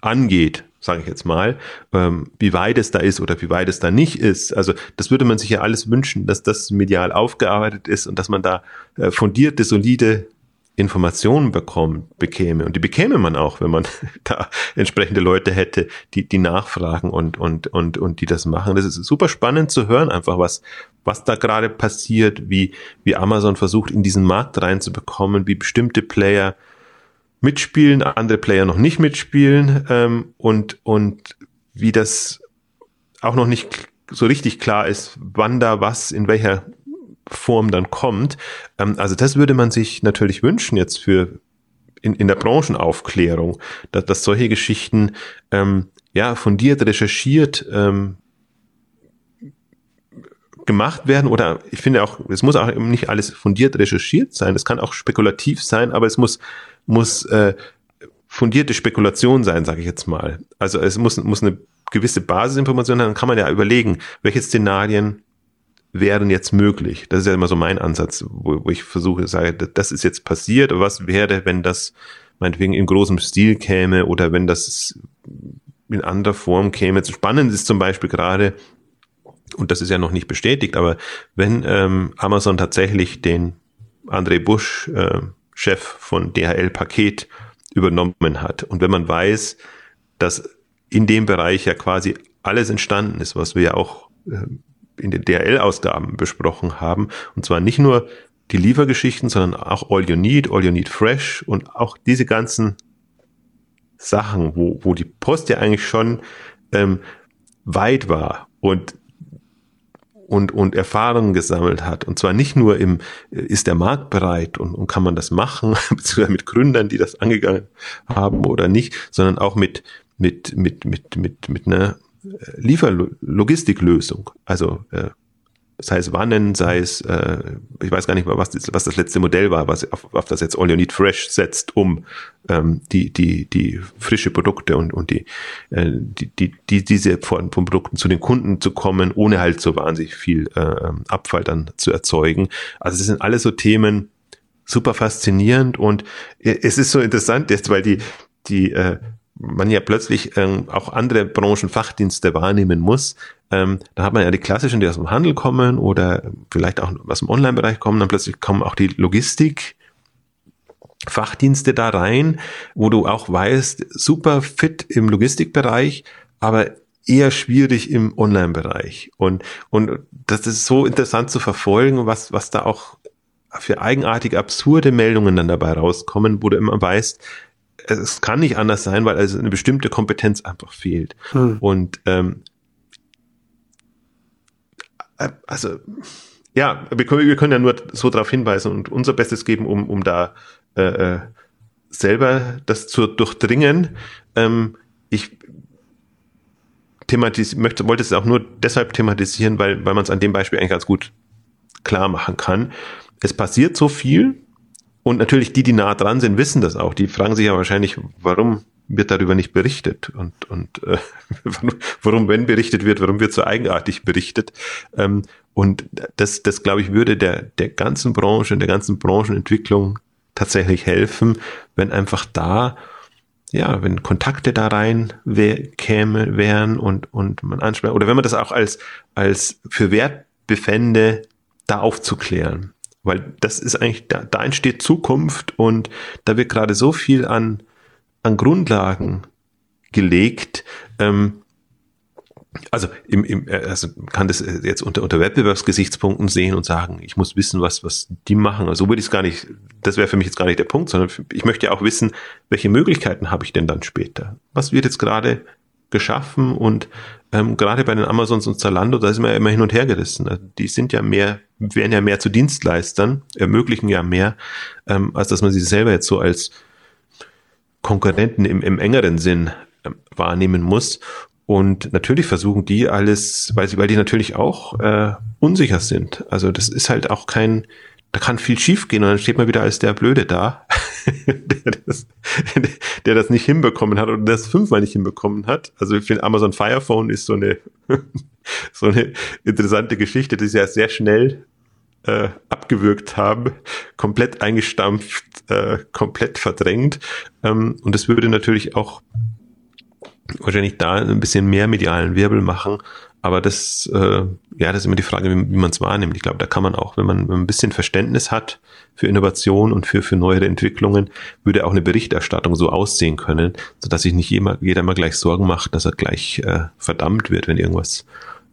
angeht, sage ich jetzt mal, ähm, wie weit es da ist oder wie weit es da nicht ist. Also das würde man sich ja alles wünschen, dass das medial aufgearbeitet ist und dass man da äh, fundierte, solide Informationen bekommt, bekäme. Und die bekäme man auch, wenn man [laughs] da entsprechende Leute hätte, die, die nachfragen und, und, und, und die das machen. Das ist super spannend zu hören, einfach was, was da gerade passiert, wie, wie Amazon versucht, in diesen Markt reinzubekommen, wie bestimmte Player mitspielen, andere Player noch nicht mitspielen, ähm, und, und wie das auch noch nicht so richtig klar ist, wann da was in welcher Form dann kommt. Ähm, also das würde man sich natürlich wünschen jetzt für in, in der Branchenaufklärung, dass, dass solche Geschichten ähm, ja fundiert recherchiert ähm, gemacht werden oder ich finde auch, es muss auch nicht alles fundiert recherchiert sein, es kann auch spekulativ sein, aber es muss, muss äh, fundierte Spekulation sein, sage ich jetzt mal. Also es muss, muss eine gewisse Basisinformation sein, dann kann man ja überlegen, welche Szenarien wären jetzt möglich? Das ist ja immer so mein Ansatz, wo, wo ich versuche, sage, das ist jetzt passiert, was wäre, wenn das meinetwegen in großem Stil käme oder wenn das in anderer Form käme. Spannend ist zum Beispiel gerade, und das ist ja noch nicht bestätigt, aber wenn ähm, Amazon tatsächlich den André Busch, äh, Chef von DHL Paket, übernommen hat und wenn man weiß, dass in dem Bereich ja quasi alles entstanden ist, was wir ja auch äh, in den DRL-Ausgaben besprochen haben. Und zwar nicht nur die Liefergeschichten, sondern auch All You Need, All You Need Fresh und auch diese ganzen Sachen, wo, wo die Post ja eigentlich schon ähm, weit war und und, und Erfahrungen gesammelt hat. Und zwar nicht nur im, äh, ist der Markt bereit und, und kann man das machen, [laughs] beziehungsweise mit Gründern, die das angegangen haben oder nicht, sondern auch mit, mit, mit, mit, mit, mit einer Lieferlogistiklösung. Also äh, sei es Wannen, sei es, äh, ich weiß gar nicht mehr, was, das, was das letzte Modell war, was auf, auf das jetzt All You Need Fresh setzt, um ähm, die, die, die frische Produkte und, und die, äh, die, die, die, diese von, von Produkten zu den Kunden zu kommen, ohne halt so wahnsinnig viel äh, Abfall dann zu erzeugen. Also das sind alles so Themen, super faszinierend und äh, es ist so interessant jetzt, weil die, die äh, man ja plötzlich ähm, auch andere Branchenfachdienste wahrnehmen muss, ähm, da hat man ja die klassischen, die aus dem Handel kommen oder vielleicht auch aus dem Online-Bereich kommen, dann plötzlich kommen auch die Logistik, Fachdienste da rein, wo du auch weißt, super fit im Logistikbereich, aber eher schwierig im Online-Bereich. Und, und das ist so interessant zu verfolgen, was, was da auch für eigenartige, absurde Meldungen dann dabei rauskommen, wo du immer weißt, es kann nicht anders sein, weil also eine bestimmte Kompetenz einfach fehlt. Hm. Und ähm, äh, also ja, wir können, wir können ja nur so darauf hinweisen und unser Bestes geben, um, um da äh, äh selber das zu durchdringen. Ähm, ich thematis möchte, wollte es auch nur deshalb thematisieren, weil, weil man es an dem Beispiel eigentlich ganz gut klar machen kann. Es passiert so viel und natürlich die, die nah dran sind, wissen das auch. Die fragen sich ja wahrscheinlich, warum wird darüber nicht berichtet und, und äh, [laughs] warum, wenn berichtet wird, warum wird so eigenartig berichtet. Ähm, und das, das glaube ich, würde der, der ganzen Branche, der ganzen Branchenentwicklung tatsächlich helfen, wenn einfach da, ja, wenn Kontakte da rein wär, käme, wären und, und man anspricht, oder wenn man das auch als, als für wert befände, da aufzuklären. Weil das ist eigentlich, da, da entsteht Zukunft und da wird gerade so viel an, an Grundlagen gelegt. Ähm, also, im, im, also kann das jetzt unter, unter Wettbewerbsgesichtspunkten sehen und sagen, ich muss wissen, was, was die machen. Also würde ich es gar nicht, das wäre für mich jetzt gar nicht der Punkt, sondern ich möchte auch wissen, welche Möglichkeiten habe ich denn dann später? Was wird jetzt gerade geschaffen und ähm, gerade bei den Amazons und Zalando, da ist man ja immer hin und her gerissen. Also die sind ja mehr, werden ja mehr zu Dienstleistern, ermöglichen ja mehr, ähm, als dass man sie selber jetzt so als Konkurrenten im, im engeren Sinn äh, wahrnehmen muss. Und natürlich versuchen die alles, weil sie, weil die natürlich auch äh, unsicher sind. Also das ist halt auch kein, da kann viel schief gehen und dann steht man wieder als der Blöde da, [laughs] der, das, der das nicht hinbekommen hat oder das fünfmal nicht hinbekommen hat. Also ich finde Amazon Fire Phone ist so eine [laughs] so eine interessante Geschichte, die sie ja sehr schnell äh, abgewürgt haben, komplett eingestampft, äh, komplett verdrängt. Ähm, und das würde natürlich auch wahrscheinlich da ein bisschen mehr medialen Wirbel machen. Aber das, äh, ja, das ist immer die Frage, wie, wie man es wahrnimmt. Ich glaube, da kann man auch, wenn man, wenn man ein bisschen Verständnis hat für Innovation und für, für neuere Entwicklungen, würde auch eine Berichterstattung so aussehen können, sodass sich nicht jeder, jeder mal gleich Sorgen macht, dass er gleich äh, verdammt wird, wenn irgendwas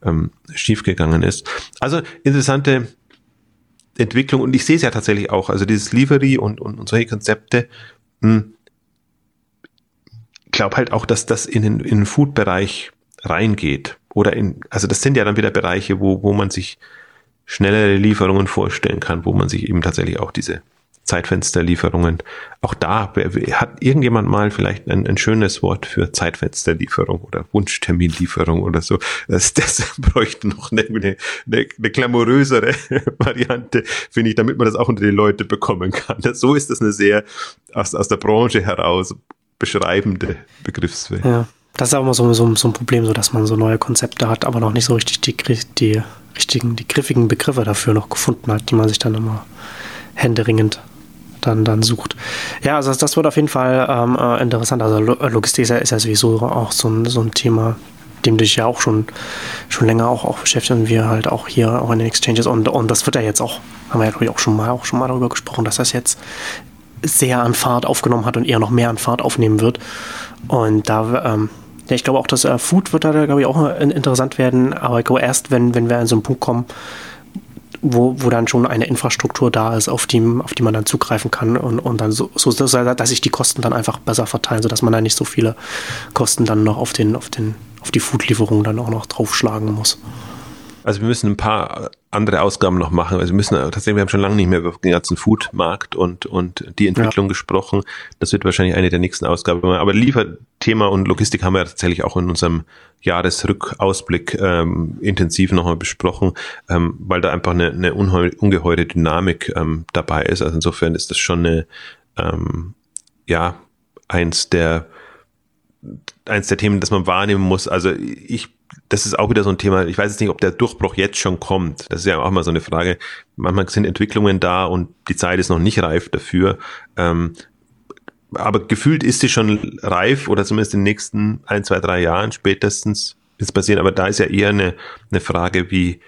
ähm, schiefgegangen ist. Also interessante Entwicklung und ich sehe es ja tatsächlich auch, also dieses Livery und, und, und solche Konzepte, mh, hm, glaube halt auch, dass das in den, in den Food-Bereich reingeht. Oder in, also das sind ja dann wieder Bereiche, wo, wo man sich schnellere Lieferungen vorstellen kann, wo man sich eben tatsächlich auch diese Zeitfensterlieferungen, auch da hat irgendjemand mal vielleicht ein, ein schönes Wort für Zeitfensterlieferung oder Wunschterminlieferung oder so. Das, das [laughs] bräuchte noch eine, eine, eine glamourösere [laughs] Variante, finde ich, damit man das auch unter die Leute bekommen kann. So ist das eine sehr aus, aus der Branche heraus beschreibende Begriffswelt. Ja, das ist auch immer so, so, so ein Problem, so dass man so neue Konzepte hat, aber noch nicht so richtig die, die richtigen, die griffigen Begriffe dafür noch gefunden hat, die man sich dann immer händeringend dann, dann sucht. Ja, also das wird auf jeden Fall ähm, äh, interessant. Also Logistik ist ja, sowieso auch so ein, so ein Thema, dem du dich ja auch schon, schon länger auch, auch beschäftigen wir halt auch hier auch in den Exchanges und, und das wird ja jetzt auch, haben wir ja auch schon mal auch schon mal darüber gesprochen, dass das jetzt sehr an Fahrt aufgenommen hat und eher noch mehr an Fahrt aufnehmen wird. Und da, ähm, ja, ich glaube auch, dass äh, Food wird da, glaube ich, auch interessant werden, aber ich glaube erst, wenn, wenn wir an so einen Punkt kommen, wo, wo dann schon eine Infrastruktur da ist, auf die, auf die man dann zugreifen kann und, und dann so, so, dass sich die Kosten dann einfach besser verteilen, sodass man da nicht so viele Kosten dann noch auf den, auf den, auf die Foodlieferung dann auch noch draufschlagen muss. Also wir müssen ein paar andere Ausgaben noch machen. Also wir müssen tatsächlich, wir haben schon lange nicht mehr über den ganzen Food-Markt und, und die Entwicklung ja. gesprochen. Das wird wahrscheinlich eine der nächsten Ausgaben. Aber Lieferthema und Logistik haben wir tatsächlich auch in unserem Jahresrückausblick ähm, intensiv nochmal besprochen, ähm, weil da einfach eine, eine ungeheure Dynamik ähm, dabei ist. Also insofern ist das schon eine, ähm, ja, eins der eins der Themen, das man wahrnehmen muss. Also ich das ist auch wieder so ein Thema. Ich weiß jetzt nicht, ob der Durchbruch jetzt schon kommt. Das ist ja auch mal so eine Frage. Manchmal sind Entwicklungen da und die Zeit ist noch nicht reif dafür. Ähm, aber gefühlt ist sie schon reif oder zumindest in den nächsten ein, zwei, drei Jahren spätestens ist passieren. Aber da ist ja eher eine, eine Frage, wie,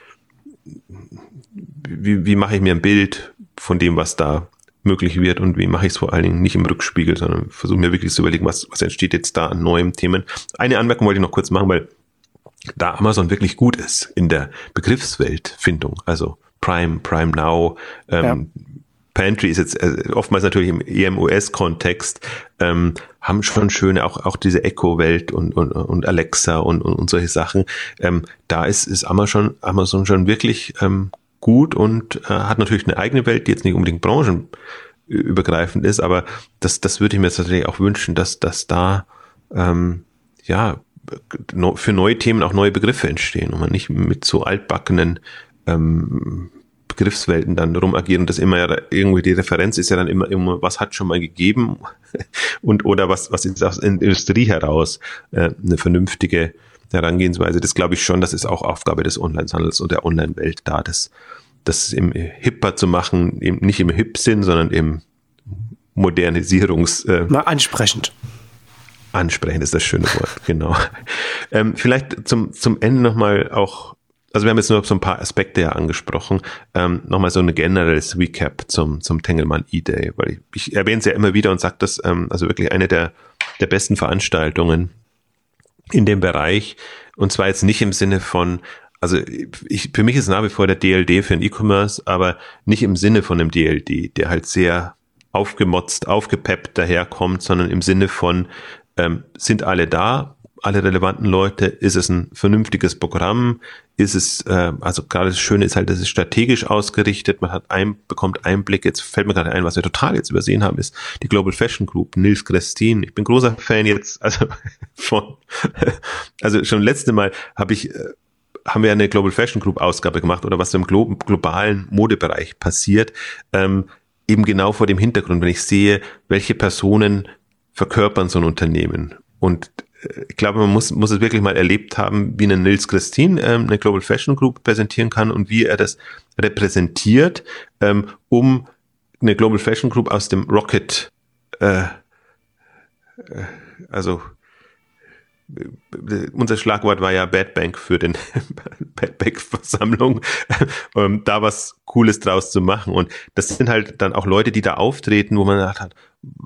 wie, wie mache ich mir ein Bild von dem, was da möglich wird und wie mache ich es vor allen Dingen nicht im Rückspiegel, sondern versuche mir wirklich zu überlegen, was, was entsteht jetzt da an neuen Themen. Eine Anmerkung wollte ich noch kurz machen, weil da Amazon wirklich gut ist in der Begriffsweltfindung, also Prime, Prime Now, ähm, ja. Pantry ist jetzt äh, oftmals natürlich im EMUS-Kontext, ähm, haben schon schöne, auch, auch diese Echo-Welt und, und, und Alexa und, und, und solche Sachen. Ähm, da ist, ist Amazon, Amazon schon wirklich ähm, gut und äh, hat natürlich eine eigene Welt, die jetzt nicht unbedingt branchenübergreifend ist, aber das, das würde ich mir tatsächlich auch wünschen, dass, dass da ähm, ja für neue Themen auch neue Begriffe entstehen und man nicht mit so altbackenen ähm, Begriffswelten dann rumagieren. Das immer ja irgendwie die Referenz ist ja dann immer, immer was hat schon mal gegeben [laughs] und oder was, was ist aus der Industrie heraus äh, eine vernünftige Herangehensweise. Das glaube ich schon, das ist auch Aufgabe des Onlinehandels und der Online-Welt da, das, das im Hipper zu machen, eben nicht im Hip-Sinn, sondern im Modernisierungs... Äh, Mal ansprechend. Ansprechend ist das schöne Wort, [laughs] genau. Ähm, vielleicht zum, zum Ende nochmal auch, also wir haben jetzt nur so ein paar Aspekte ja angesprochen, ähm, nochmal so ein generelles Recap zum, zum Tengelmann E-Day, weil ich, ich erwähne es ja immer wieder und sage das, ähm, also wirklich eine der, der besten Veranstaltungen in dem Bereich und zwar jetzt nicht im Sinne von, also ich, für mich ist nach wie vor der DLD für den E-Commerce, aber nicht im Sinne von einem DLD, der halt sehr aufgemotzt, aufgepeppt daherkommt, sondern im Sinne von, ähm, sind alle da, alle relevanten Leute, ist es ein vernünftiges Programm, ist es, äh, also gerade das Schöne ist halt, dass es strategisch ausgerichtet, man hat ein, bekommt Einblick, jetzt fällt mir gerade ein, was wir total jetzt übersehen haben, ist die Global Fashion Group, Nils Christine, ich bin großer Fan jetzt, also [laughs] von, also schon letzte Mal habe ich, äh, haben wir eine Global Fashion Group Ausgabe gemacht oder was im glo globalen Modebereich passiert, ähm, eben genau vor dem Hintergrund, wenn ich sehe, welche Personen verkörpern so ein Unternehmen. Und äh, ich glaube, man muss, muss es wirklich mal erlebt haben, wie ein Nils Christine ähm, eine Global Fashion Group präsentieren kann und wie er das repräsentiert, ähm, um eine Global Fashion Group aus dem Rocket, äh, äh, also unser Schlagwort war ja Bad Bank für den [laughs] Bad Bank Versammlung, um da was Cooles draus zu machen. Und das sind halt dann auch Leute, die da auftreten, wo man gedacht hat,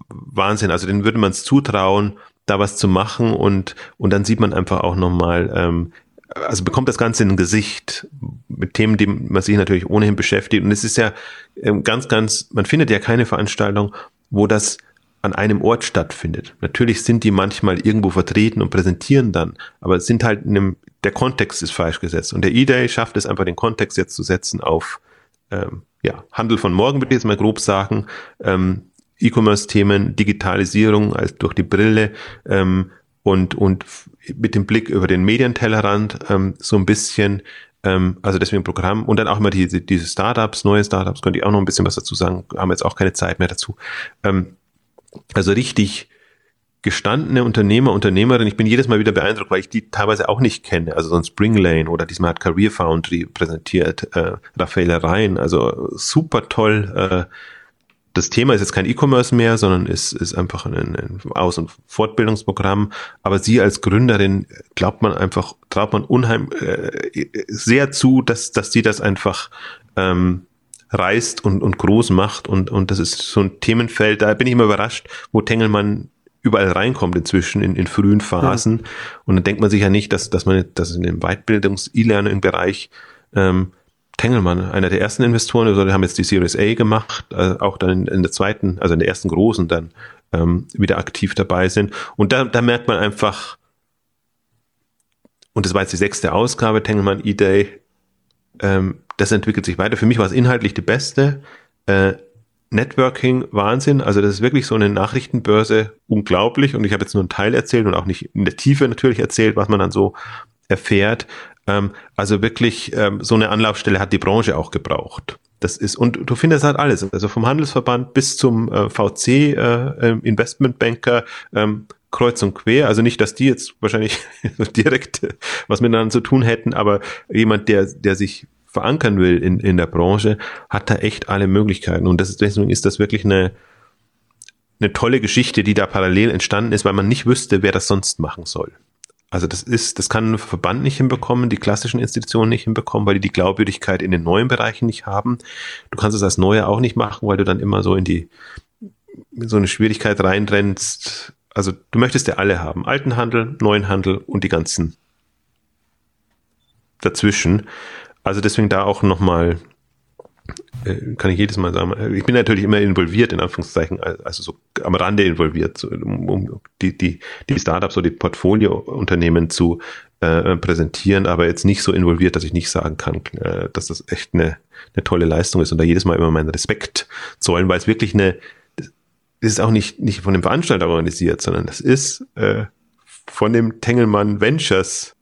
Wahnsinn, also denen würde man es zutrauen, da was zu machen und, und dann sieht man einfach auch nochmal, ähm, also bekommt das Ganze in ein Gesicht mit Themen, die man sich natürlich ohnehin beschäftigt. Und es ist ja ähm, ganz, ganz, man findet ja keine Veranstaltung, wo das an einem Ort stattfindet. Natürlich sind die manchmal irgendwo vertreten und präsentieren dann, aber es sind halt in einem, der Kontext ist falsch gesetzt. Und der E-Day schafft es einfach, den Kontext jetzt zu setzen auf ähm, ja, Handel von morgen, würde ich jetzt mal grob sagen, ähm, E-Commerce-Themen, Digitalisierung als durch die Brille ähm, und, und mit dem Blick über den Medientellerrand ähm, so ein bisschen, ähm, also deswegen Programm und dann auch immer diese, diese Startups, neue Startups, könnte ich auch noch ein bisschen was dazu sagen, haben jetzt auch keine Zeit mehr dazu. Ähm, also richtig gestandene Unternehmer, Unternehmerin, ich bin jedes Mal wieder beeindruckt, weil ich die teilweise auch nicht kenne. Also so ein Springlane oder diesmal hat Career Foundry präsentiert, äh, Raphael Rhein, also super toll. Äh, das Thema ist jetzt kein E-Commerce mehr, sondern ist, ist einfach ein, ein Aus- und Fortbildungsprogramm. Aber sie als Gründerin glaubt man einfach, traut man unheim äh, sehr zu, dass, dass sie das einfach ähm, reißt und, und groß macht. Und, und das ist so ein Themenfeld, da bin ich immer überrascht, wo Tengelmann überall reinkommt inzwischen in, in frühen Phasen. Ja. Und dann denkt man sich ja nicht, dass, dass man dass in dem Weitbildungs-E-Learning-Bereich ähm, Tengelmann, einer der ersten Investoren, also die haben jetzt die Series A gemacht, äh, auch dann in, in, der zweiten, also in der ersten großen dann ähm, wieder aktiv dabei sind. Und da, da merkt man einfach, und das war jetzt die sechste Ausgabe, Tengelmann E-Day, ähm, das entwickelt sich weiter. Für mich war es inhaltlich die beste. Äh, Networking Wahnsinn. Also das ist wirklich so eine Nachrichtenbörse unglaublich. Und ich habe jetzt nur einen Teil erzählt und auch nicht in der Tiefe natürlich erzählt, was man dann so erfährt. Ähm, also wirklich ähm, so eine Anlaufstelle hat die Branche auch gebraucht. Das ist, und du findest halt alles, also vom Handelsverband bis zum äh, VC, äh, ähm, Investmentbanker, ähm, kreuz und quer. Also nicht, dass die jetzt wahrscheinlich [laughs] direkt was miteinander zu tun hätten, aber jemand, der, der sich verankern will in, in der Branche, hat da echt alle Möglichkeiten. Und das deswegen ist das wirklich eine, eine tolle Geschichte, die da parallel entstanden ist, weil man nicht wüsste, wer das sonst machen soll. Also das ist, das kann ein Verband nicht hinbekommen, die klassischen Institutionen nicht hinbekommen, weil die die Glaubwürdigkeit in den neuen Bereichen nicht haben. Du kannst es als Neue auch nicht machen, weil du dann immer so in die, in so eine Schwierigkeit reinrennst. Also du möchtest ja alle haben. Alten Handel, neuen Handel und die ganzen dazwischen. Also deswegen da auch nochmal äh, kann ich jedes Mal sagen, ich bin natürlich immer involviert, in Anführungszeichen, also so am Rande involviert, um, um die, die, die Startups oder die Portfoliounternehmen zu äh, präsentieren, aber jetzt nicht so involviert, dass ich nicht sagen kann, äh, dass das echt eine, eine tolle Leistung ist und da jedes Mal immer meinen Respekt zollen, weil es wirklich eine, das ist auch nicht, nicht von dem Veranstalter organisiert, sondern das ist äh, von dem Tengelmann Ventures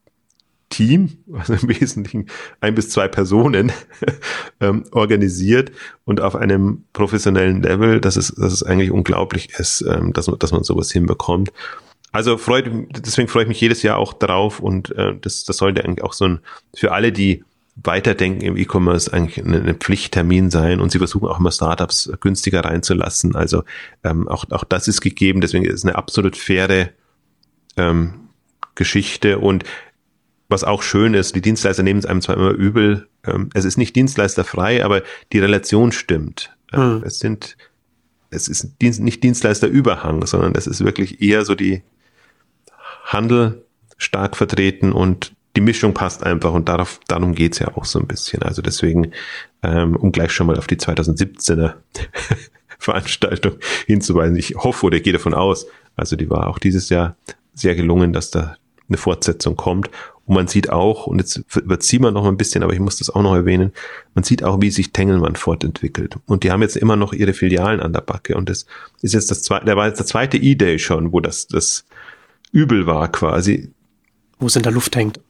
Team, also im Wesentlichen ein bis zwei Personen, [laughs] ähm, organisiert und auf einem professionellen Level, dass es, dass es eigentlich unglaublich ist, ähm, dass, man, dass man sowas hinbekommt. Also freut, deswegen freue ich mich jedes Jahr auch drauf und äh, das, das sollte eigentlich auch so ein, für alle, die weiterdenken im E-Commerce eigentlich ein, Pflichttermin sein und sie versuchen auch immer Startups günstiger reinzulassen. Also ähm, auch, auch das ist gegeben, deswegen ist es eine absolut faire ähm, Geschichte und was auch schön ist, die Dienstleister nehmen es einem zwar immer übel, ähm, es ist nicht dienstleisterfrei, aber die Relation stimmt. Mhm. Es sind, es ist Dienst, nicht Dienstleisterüberhang, sondern es ist wirklich eher so die Handel stark vertreten und die Mischung passt einfach und darauf, darum geht's ja auch so ein bisschen. Also deswegen, ähm, um gleich schon mal auf die 2017er [laughs] Veranstaltung hinzuweisen. Ich hoffe oder gehe davon aus, also die war auch dieses Jahr sehr gelungen, dass da eine Fortsetzung kommt. Und man sieht auch, und jetzt überziehen wir noch ein bisschen, aber ich muss das auch noch erwähnen, man sieht auch, wie sich Tengelmann fortentwickelt. Und die haben jetzt immer noch ihre Filialen an der Backe. Und das ist jetzt das zweite, der war jetzt der zweite E-Day schon, wo das, das übel war quasi. Wo es in der Luft hängt.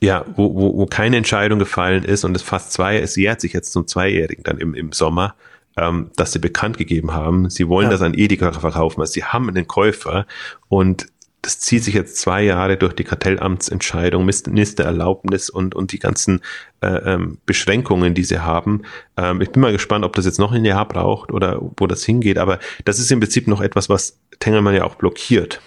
Ja, wo, wo, wo keine Entscheidung gefallen ist und es fast zwei, es jährt sich jetzt zum Zweijährigen dann im, im Sommer, ähm, dass sie bekannt gegeben haben, sie wollen ja. das an Edeka verkaufen, also sie haben einen Käufer und das zieht sich jetzt zwei Jahre durch die Kartellamtsentscheidung, Ministererlaubnis und, und die ganzen äh, ähm, Beschränkungen, die sie haben. Ähm, ich bin mal gespannt, ob das jetzt noch ein Jahr braucht oder wo das hingeht. Aber das ist im Prinzip noch etwas, was Tengelmann ja auch blockiert.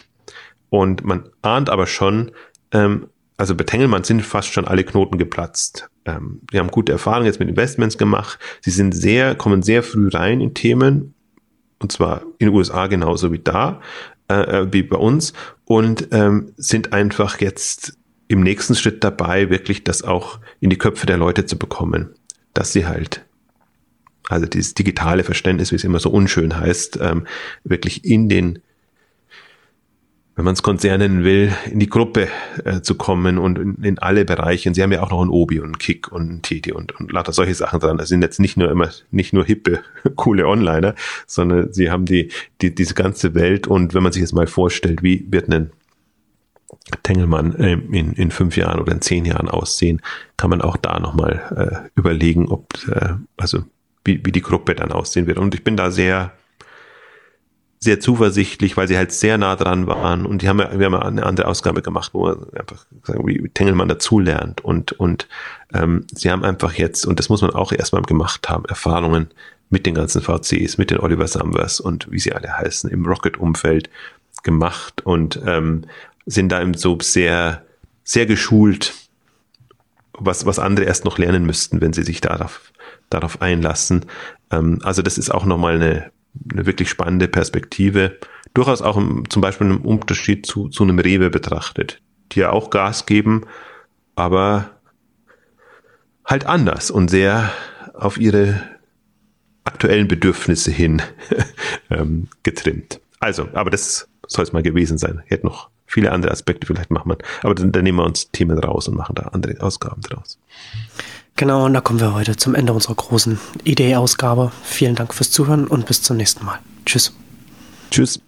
Und man ahnt aber schon, ähm, also bei Tengelmann sind fast schon alle Knoten geplatzt. Ähm, die haben gute Erfahrungen jetzt mit Investments gemacht. Sie sind sehr, kommen sehr früh rein in Themen. Und zwar in den USA genauso wie da. Äh, äh, wie bei uns und ähm, sind einfach jetzt im nächsten Schritt dabei, wirklich das auch in die Köpfe der Leute zu bekommen, dass sie halt also dieses digitale Verständnis, wie es immer so unschön heißt, ähm, wirklich in den wenn man es Konzernen will, in die Gruppe äh, zu kommen und in, in, alle Bereiche. Und sie haben ja auch noch ein Obi und ein Kick und ein Titi und, und lauter solche Sachen dran. Das sind jetzt nicht nur immer, nicht nur hippe, [laughs] coole Onliner, sondern sie haben die, die, diese ganze Welt. Und wenn man sich jetzt mal vorstellt, wie wird ein Tengelmann äh, in, in fünf Jahren oder in zehn Jahren aussehen, kann man auch da nochmal äh, überlegen, ob, äh, also wie, wie die Gruppe dann aussehen wird. Und ich bin da sehr, sehr zuversichtlich, weil sie halt sehr nah dran waren und die haben ja, wir haben ja eine andere Ausgabe gemacht, wo man einfach sagen, wie Tengelmann dazulernt und und ähm, sie haben einfach jetzt und das muss man auch erstmal gemacht haben Erfahrungen mit den ganzen VCs, mit den Oliver Samvers und wie sie alle heißen im Rocket-Umfeld gemacht und ähm, sind da im so sehr sehr geschult, was was andere erst noch lernen müssten, wenn sie sich darauf darauf einlassen. Ähm, also das ist auch nochmal eine eine wirklich spannende Perspektive. Durchaus auch im, zum Beispiel im Unterschied zu, zu einem Rewe betrachtet, die ja auch Gas geben, aber halt anders und sehr auf ihre aktuellen Bedürfnisse hin [laughs] ähm, getrimmt. Also, aber das soll es mal gewesen sein. Hätte noch viele andere Aspekte vielleicht machen wir. Aber dann, dann nehmen wir uns Themen raus und machen da andere Ausgaben draus. Genau, und da kommen wir heute zum Ende unserer großen Idee-Ausgabe. Vielen Dank fürs Zuhören und bis zum nächsten Mal. Tschüss. Tschüss.